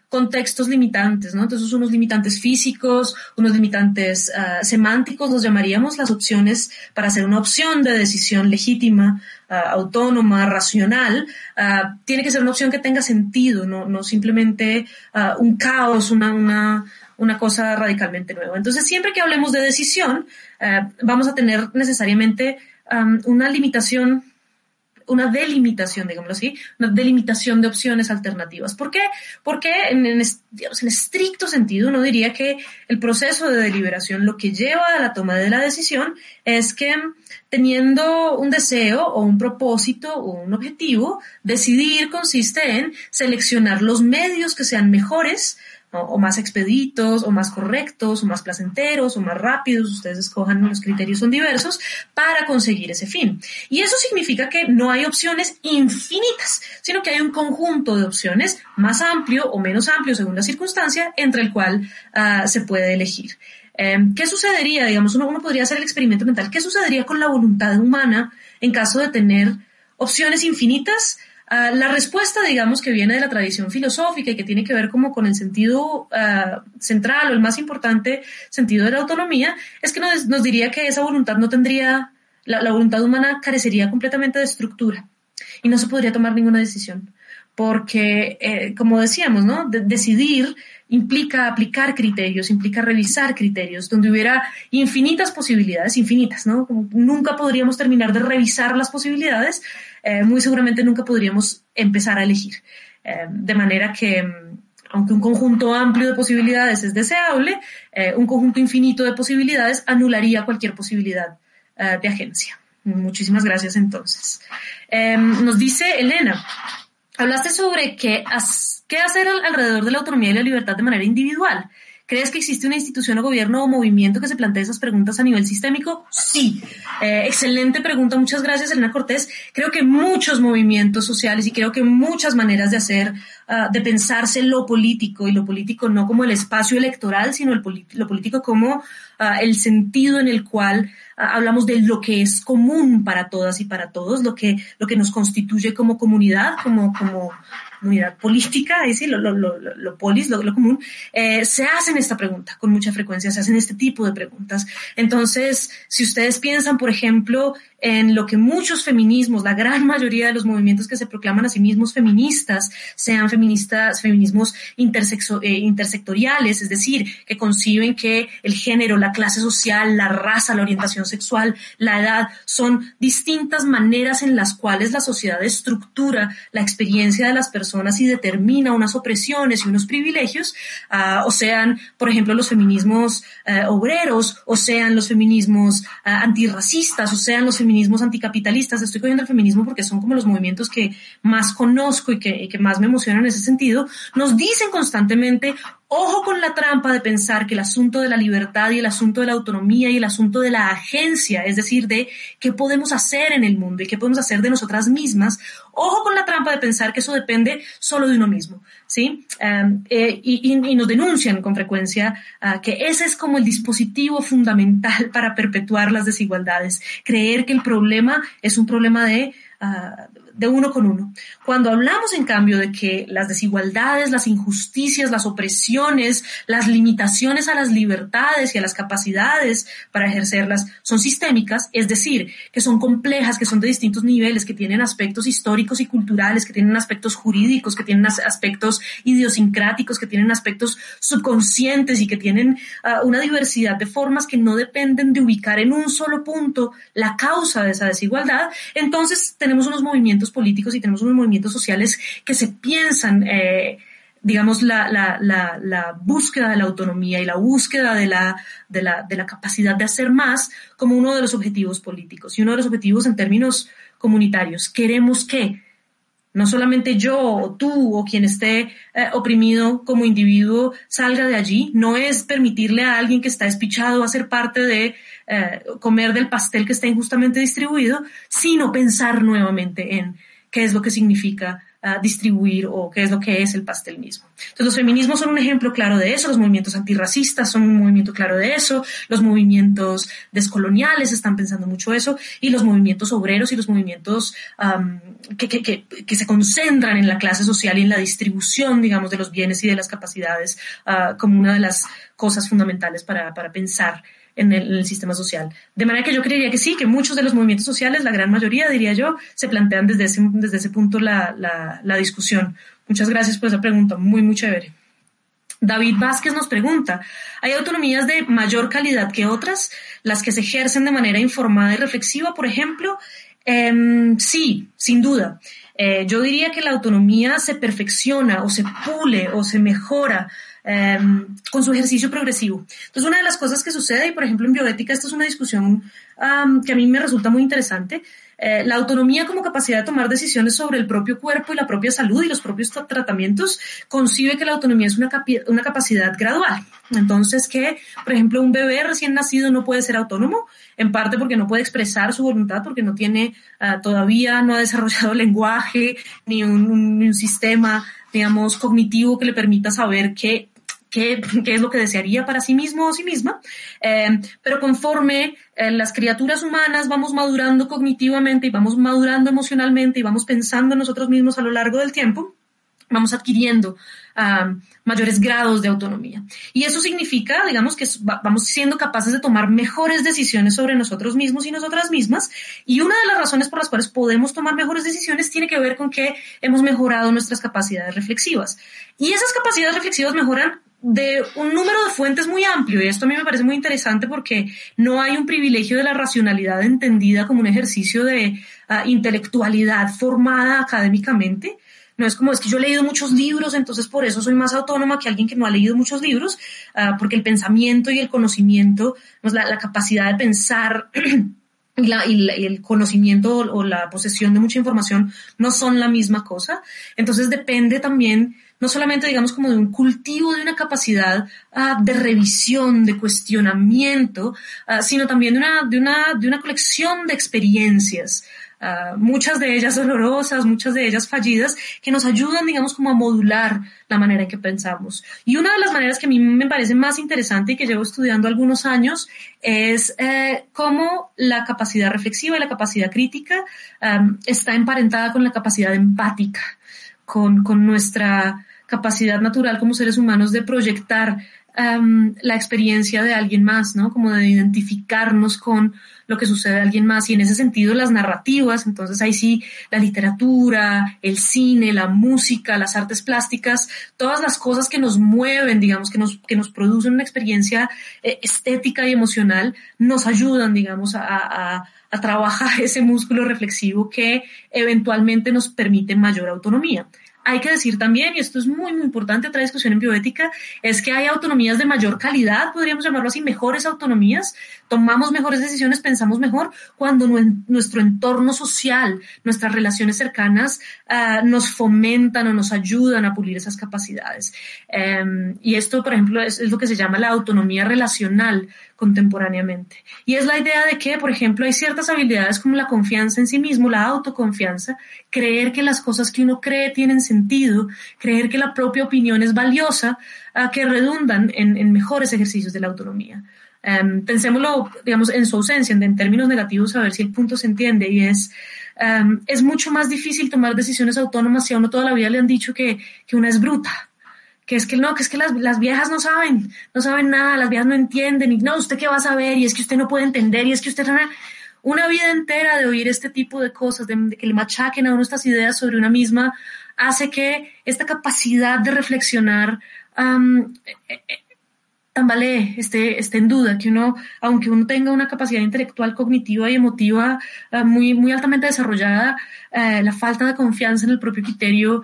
contextos limitantes, ¿no? Entonces, unos limitantes físicos, unos limitantes uh, semánticos, los llamaríamos las opciones para hacer una opción de decisión legítima, uh, autónoma, racional, uh, tiene que ser una opción que tenga sentido, no, simplemente un caos, una, una, una cosa radicalmente nueva. Entonces, siempre que hablemos de decisión, vamos a tener necesariamente una limitación una delimitación, digámoslo así, una delimitación de opciones alternativas. ¿Por qué? Porque en, en, estricto sentido uno diría que el proceso de deliberación lo que lleva a la toma de la decisión es que teniendo un deseo o un propósito o un objetivo, decidir consiste en seleccionar los medios que sean mejores o, más expeditos, o más correctos, o más placenteros, o más rápidos, ustedes escojan, los criterios son diversos, para conseguir ese fin. Y eso significa que no hay opciones infinitas, sino que hay un conjunto de opciones más amplio o menos amplio según la circunstancia entre el cual ah, se puede elegir. Em, ¿Qué sucedería? Digamos, uno, uno podría hacer el experimento mental. ¿Qué sucedería con la voluntad humana en caso de tener opciones infinitas? Ah, la respuesta, digamos, que viene de la tradición filosófica y que tiene que ver como con el sentido ah, central o el más importante sentido de la autonomía, es que nos, diría que esa voluntad no tendría, la, voluntad humana carecería completamente de estructura y no se podría tomar ninguna decisión. Porque, eh, como decíamos, ¿no? decidir implica aplicar criterios, implica revisar criterios, donde hubiera infinitas posibilidades, infinitas, ¿no? nunca podríamos terminar de revisar las posibilidades, eh, muy seguramente nunca podríamos empezar a elegir. Eh, de manera que, mm, aunque un conjunto amplio de posibilidades es deseable, eh, un conjunto infinito de posibilidades anularía cualquier posibilidad de agencia. Muchísimas gracias entonces. nos dice Elena, hablaste sobre qué hacer alrededor de la autonomía y la libertad de manera individual. ¿Crees que existe una institución o gobierno o movimiento que se plantee esas preguntas a nivel sistémico? Sí. Eh, excelente pregunta. Muchas gracias, Elena Cortés. Creo que muchos movimientos sociales y creo que muchas maneras de hacer, ah, de pensarse lo político y lo político no como el espacio electoral, sino el lo político como ah, el sentido en el cual ah, hablamos de lo que es común para todas y para todos, lo que, lo que nos constituye como comunidad, como, como, comunidad política, decir, lo polis, lo, común, eh, se hacen esta pregunta con mucha frecuencia, se hacen este tipo de preguntas. Entonces, si ustedes piensan, por ejemplo, en lo que muchos feminismos, la gran mayoría de los movimientos que se proclaman a sí mismos feministas, sean feministas, feminismos intersexo, eh, intersectoriales, es decir, que conciben que el género, la clase social, la raza, la orientación sexual, la edad, son distintas maneras en las cuales la sociedad estructura la experiencia de las personas y determina unas opresiones y unos privilegios, uh, o sean, por ejemplo, los feminismos uh, obreros, o sean los feminismos uh, antirracistas, o sean los feminismos anticapitalistas, estoy cogiendo el feminismo porque son como los movimientos que más conozco y que, que más me emocionan en ese sentido, nos dicen constantemente, Ojo con la trampa de pensar que el asunto de la libertad y el asunto de la autonomía y el asunto de la agencia, es decir, de qué podemos hacer en el mundo y qué podemos hacer de nosotras mismas, ojo con la trampa de pensar que eso depende solo de uno mismo, ¿sí? Um, eh, y, y, nos denuncian con frecuencia uh, que ese es como el dispositivo fundamental para perpetuar las desigualdades, creer que el problema es un problema de uh, de uno con uno. Cuando hablamos, en cambio, de que las desigualdades, las injusticias, las opresiones, las limitaciones a las libertades y a las capacidades para ejercerlas son sistémicas, es decir, que son complejas, que son de distintos niveles, que tienen aspectos históricos y culturales, que tienen aspectos jurídicos, que tienen aspectos idiosincráticos, que tienen aspectos subconscientes y que tienen uh, una diversidad de formas que no dependen de ubicar en un solo punto la causa de esa desigualdad, entonces tenemos unos movimientos políticos y tenemos unos movimientos sociales que se piensan, eh, digamos, la, la, búsqueda de la autonomía y la búsqueda de la, de, la, de la capacidad de hacer más como uno de los objetivos políticos y uno de los objetivos en términos comunitarios. Queremos que no solamente yo o tú o quien esté eh, oprimido como individuo salga de allí, no es permitirle a alguien que está despichado a ser parte de eh, comer del pastel que está injustamente distribuido, sino pensar nuevamente en qué es lo que significa uh, distribuir o qué es lo que es el pastel mismo. Entonces, los feminismos son un ejemplo claro de eso, los movimientos antirracistas son un movimiento claro de eso, los movimientos descoloniales están pensando mucho eso, y los movimientos obreros y los movimientos um, que, que, que, que, se concentran en la clase social y en la distribución, digamos, de los bienes y de las capacidades uh, como una de las cosas fundamentales para, para pensar en el, sistema social. De manera que yo creería que sí, que muchos de los movimientos sociales, la gran mayoría, diría yo, se plantean desde ese, desde ese punto la, la, la discusión. Muchas gracias por esa pregunta, muy, muy chévere. David Vázquez nos pregunta, ¿hay autonomías de mayor calidad que otras, las que se ejercen de manera informada y reflexiva, por ejemplo? Eh, sí, sin duda. Eh, yo diría que la autonomía se perfecciona o se pule o se mejora Em, con su ejercicio progresivo. Entonces, una de las cosas que sucede, y por ejemplo en bioética, esta es una discusión que a mí me resulta muy interesante, eh, la autonomía como capacidad de tomar decisiones sobre el propio cuerpo y la propia salud y los propios tratamientos concibe que la autonomía es una, una capacidad gradual. Entonces que, por ejemplo, un bebé recién nacido no puede ser autónomo, en parte porque no puede expresar su voluntad, porque no tiene ah, todavía, no ha desarrollado lenguaje ni un, un sistema, digamos, cognitivo que le permita saber qué qué, es lo que desearía para sí mismo o sí misma, eh, pero conforme eh, las criaturas humanas vamos madurando cognitivamente y vamos madurando emocionalmente y vamos pensando en nosotros mismos a lo largo del tiempo, vamos adquiriendo mayores grados de autonomía. Y eso significa, digamos, que vamos siendo capaces de tomar mejores decisiones sobre nosotros mismos y nosotras mismas. Y una de las razones por las cuales podemos tomar mejores decisiones tiene que ver con que hemos mejorado nuestras capacidades reflexivas. Y esas capacidades reflexivas mejoran de un número de fuentes muy amplio y esto a mí me parece muy interesante porque no hay un privilegio de la racionalidad entendida como un ejercicio de ah, intelectualidad formada académicamente. No es como es que yo he leído muchos libros, entonces por eso soy más autónoma que alguien que no ha leído muchos libros, ah, porque el pensamiento y el conocimiento, pues, la, la capacidad de pensar y, el conocimiento o la posesión de mucha información no son la misma cosa. Entonces depende también no solamente digamos como de un cultivo de una capacidad uh, de revisión, de cuestionamiento, uh, sino también de una, de, una, de una colección de experiencias. Uh, muchas de ellas dolorosas, muchas de ellas fallidas, que nos ayudan, digamos, como a modular la manera en que pensamos. Y una de las maneras que a mí me parece más interesante y que llevo estudiando algunos años es eh, cómo la capacidad reflexiva y la capacidad crítica um, está emparentada con la capacidad empática, con, con nuestra capacidad natural como seres humanos de proyectar la experiencia de alguien más, ¿no? Como de identificarnos con lo que sucede a alguien más. Y en ese sentido, las narrativas, entonces ahí sí, la literatura, el cine, la música, las artes plásticas, todas las cosas que nos mueven, digamos, que nos, que nos producen una experiencia eh, estética y emocional, nos ayudan, digamos, a, a, a trabajar ese músculo reflexivo que eventualmente nos permite mayor autonomía hay que decir también, y esto es muy, muy importante, otra discusión en bioética, es que hay autonomías de mayor calidad, podríamos llamarlo así, mejores autonomías, tomamos mejores decisiones, pensamos mejor. Cuando nuestro entorno social, nuestras relaciones cercanas uh, nos fomentan o nos ayudan a pulir esas capacidades. Um, y esto, por ejemplo, es, lo que se llama la autonomía relacional contemporáneamente. Y es la idea de que, por ejemplo, hay ciertas habilidades como la confianza en sí mismo, la autoconfianza, creer que las cosas que uno cree tienen sentido, creer que la propia opinión es valiosa, uh, que redundan en, mejores ejercicios de la autonomía. Um, pensémoslo, digamos, en su ausencia, en, términos negativos, a ver si el punto se entiende, y es, um, es mucho más difícil tomar decisiones autónomas si a uno toda la vida le han dicho que, que una es bruta, que es que no, que es que las, las, viejas no saben, no saben nada, las viejas no entienden, y no, usted qué va a saber, y es que usted no puede entender, y es que usted una, vida entera de oír este tipo de cosas, de, que le machaquen a uno estas ideas sobre una misma, hace que esta capacidad de reflexionar um, tambalee, esté, esté en duda, que uno, aunque uno tenga una capacidad intelectual, cognitiva y emotiva uh, muy, muy altamente desarrollada, la falta de confianza en el propio criterio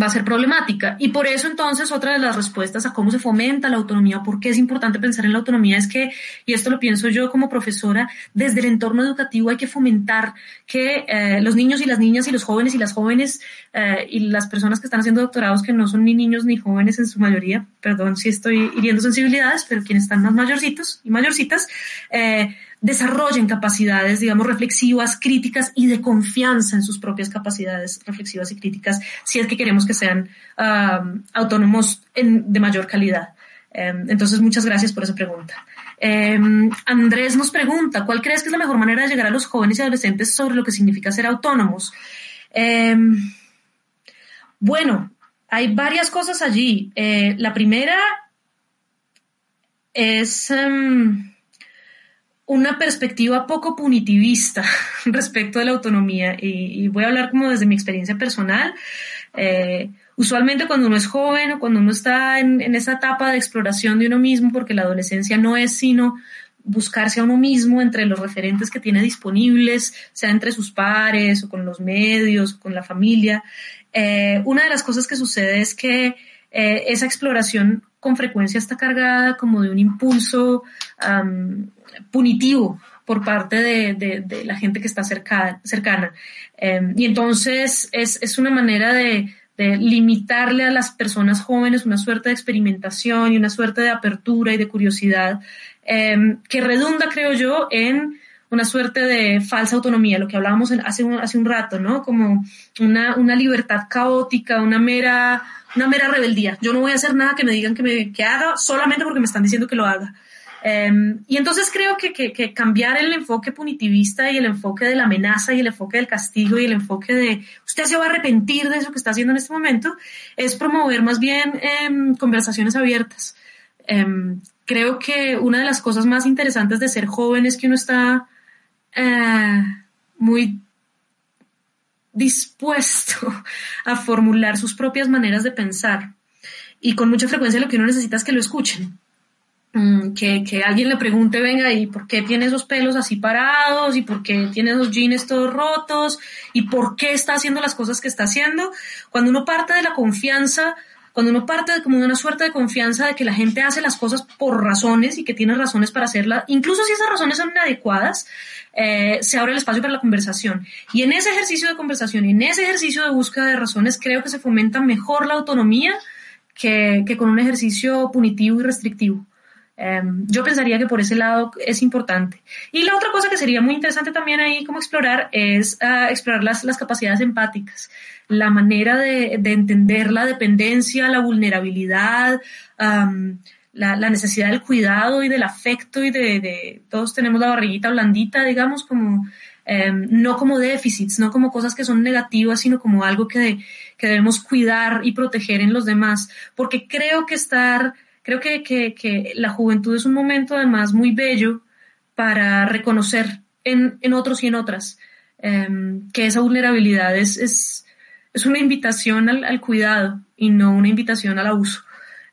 va a ser problemática. Y por eso entonces otra de las respuestas a cómo se fomenta la autonomía, por qué es importante pensar en la autonomía, es que, y esto lo pienso yo como profesora, desde el entorno educativo hay que fomentar que eh, los niños y las niñas y los jóvenes y las jóvenes eh, y las personas que están haciendo doctorados que no son ni niños ni jóvenes en su mayoría, perdón si estoy hiriendo sensibilidades, pero quienes están más mayorcitos y mayorcitas, eh, desarrollen capacidades, digamos, reflexivas, críticas y de confianza en sus propias capacidades reflexivas y críticas, si es que queremos que sean autónomos de mayor calidad. Um, entonces, muchas gracias por esa pregunta. Um, Andrés nos pregunta, ¿cuál crees que es la mejor manera de llegar a los jóvenes y adolescentes sobre lo que significa ser autónomos? bueno, hay varias cosas allí. Eh, la primera es una perspectiva poco punitivista respecto a la autonomía y, voy a hablar como desde mi experiencia personal. Eh, usualmente cuando uno es joven o cuando uno está en, esa etapa de exploración de uno mismo, porque la adolescencia no es sino buscarse a uno mismo entre los referentes que tiene disponibles, sea entre sus pares o con los medios, o con la familia, eh, una de las cosas que sucede es que eh, esa exploración con frecuencia está cargada como de un impulso punitivo por parte de, la gente que está cercana. Em, y entonces es, es una manera de, de limitarle a las personas jóvenes una suerte de experimentación y una suerte de apertura y de curiosidad em, que redunda, creo yo, en una suerte de falsa autonomía, lo que hablábamos hace, un, hace un rato, ¿no? Como una, una libertad caótica, una mera, una mera rebeldía. Yo no voy a hacer nada que me digan que, me, que haga solamente porque me están diciendo que lo haga. Em, y entonces creo que, que, cambiar el enfoque punitivista y el enfoque de la amenaza y el enfoque del castigo y el enfoque de usted se va a arrepentir de eso que está haciendo en este momento es promover más bien em, conversaciones abiertas. Em, creo que una de las cosas más interesantes de ser joven es que uno está eh, muy dispuesto a formular sus propias maneras de pensar. Y con mucha frecuencia lo que uno necesita es que lo escuchen. Mm, que, alguien le pregunte, venga, ¿y por qué tiene esos pelos así parados? ¿Y por qué tiene esos jeans todos rotos? ¿Y por qué está haciendo las cosas que está haciendo? Cuando uno parte de la confianza, cuando uno parte de como de una suerte de confianza de que la gente hace las cosas por razones y que tiene razones para hacerlas, incluso si esas razones son inadecuadas, eh, se abre el espacio para la conversación. Y en ese ejercicio de conversación y en ese ejercicio de búsqueda de razones, creo que se fomenta mejor la autonomía que, que con un ejercicio punitivo y restrictivo. Em, yo pensaría que por ese lado es importante. Y la otra cosa que sería muy interesante también ahí como explorar es ah, explorar las, las, capacidades empáticas, la manera de, de, entender la dependencia, la vulnerabilidad, la, la, necesidad del cuidado y del afecto y de, de, todos tenemos la barriguita blandita, digamos, como em, no como déficits, no como cosas que son negativas, sino como algo que, que debemos cuidar y proteger en los demás, porque creo que estar Creo que, que, la juventud es un momento además muy bello para reconocer en, en otros y en otras em, que esa vulnerabilidad es, es, es una invitación al, al, cuidado y no una invitación al abuso.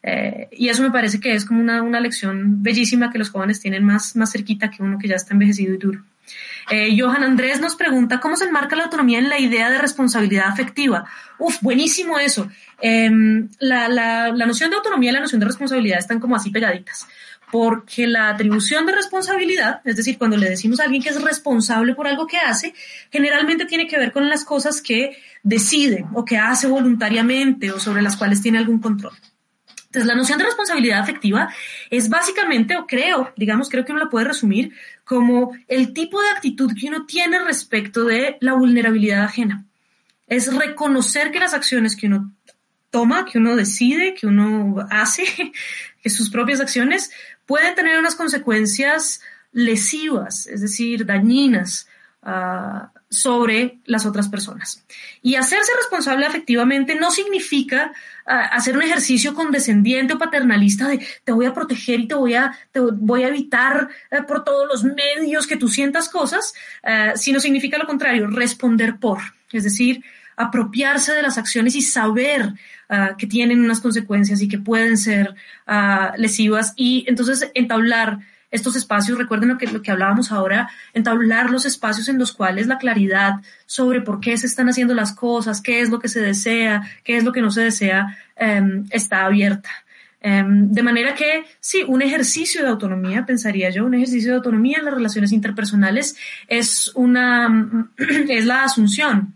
Eh, y eso me parece que es como una, una, lección bellísima que los jóvenes tienen más, más cerquita que uno que ya está envejecido y duro. Eh, Johan Andrés nos pregunta cómo se enmarca la autonomía en la idea de responsabilidad afectiva. Uf, buenísimo eso. Em, la, la, la noción de autonomía y la noción de responsabilidad están como así pegaditas porque la atribución de responsabilidad, es decir, cuando le decimos a alguien que es responsable por algo que hace, generalmente tiene que ver con las cosas que decide o que hace voluntariamente o sobre las cuales tiene algún control. Entonces, la noción de responsabilidad afectiva es básicamente, o creo, digamos, creo que uno la puede resumir como el tipo de actitud que uno tiene respecto de la vulnerabilidad ajena. Es reconocer que las acciones que uno toma, que uno decide, que uno hace, que sus propias acciones pueden tener unas consecuencias lesivas, es decir, dañinas uh, sobre las otras personas. Y hacerse responsable efectivamente no significa ah, hacer un ejercicio condescendiente o paternalista de te voy a proteger y te voy a, te voy a evitar eh, por todos los medios que tú sientas cosas, uh, sino significa lo contrario, responder por, es decir, apropiarse de las acciones y saber uh, que tienen unas consecuencias y que pueden ser lesivas y entonces entablar estos espacios, recuerden lo que, lo que hablábamos ahora, entablar los espacios en los cuales la claridad sobre por qué se están haciendo las cosas, qué es lo que se desea, qué es lo que no se desea, em, está abierta. Em, de manera que, sí, un ejercicio de autonomía, pensaría yo, un ejercicio de autonomía en las relaciones interpersonales es una, es la asunción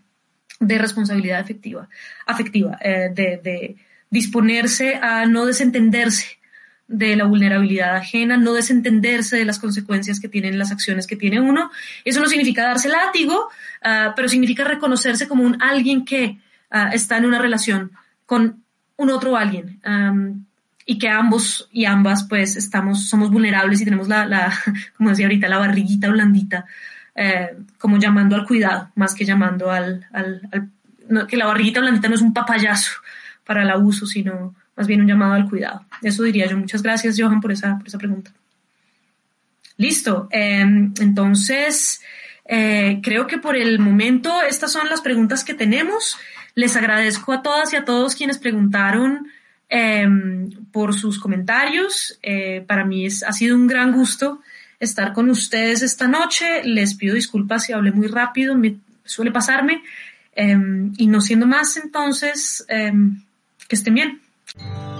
de responsabilidad afectiva, afectiva eh, de, de disponerse a no desentenderse de la vulnerabilidad ajena, no desentenderse de las consecuencias que tienen las acciones que tiene uno. Eso no significa darse látigo, uh, pero significa reconocerse como un alguien que uh, está en una relación con un otro alguien. Y que ambos y ambas pues estamos, somos vulnerables y tenemos la, la como decía ahorita, la barriguita blandita, eh, como llamando al cuidado, más que llamando al, al, al que la barriguita blandita no es un papayazo para el abuso, sino más bien un llamado al cuidado. Eso diría yo. Muchas gracias, Johan, por esa, por esa pregunta. Listo. Em, entonces, eh, creo que por el momento estas son las preguntas que tenemos. Les agradezco a todas y a todos quienes preguntaron em, por sus comentarios. Eh, para mí es, ha sido un gran gusto estar con ustedes esta noche. Les pido disculpas si hablé muy rápido, me suele pasarme. Em, y no siendo más, entonces, que estén bien. Thank you.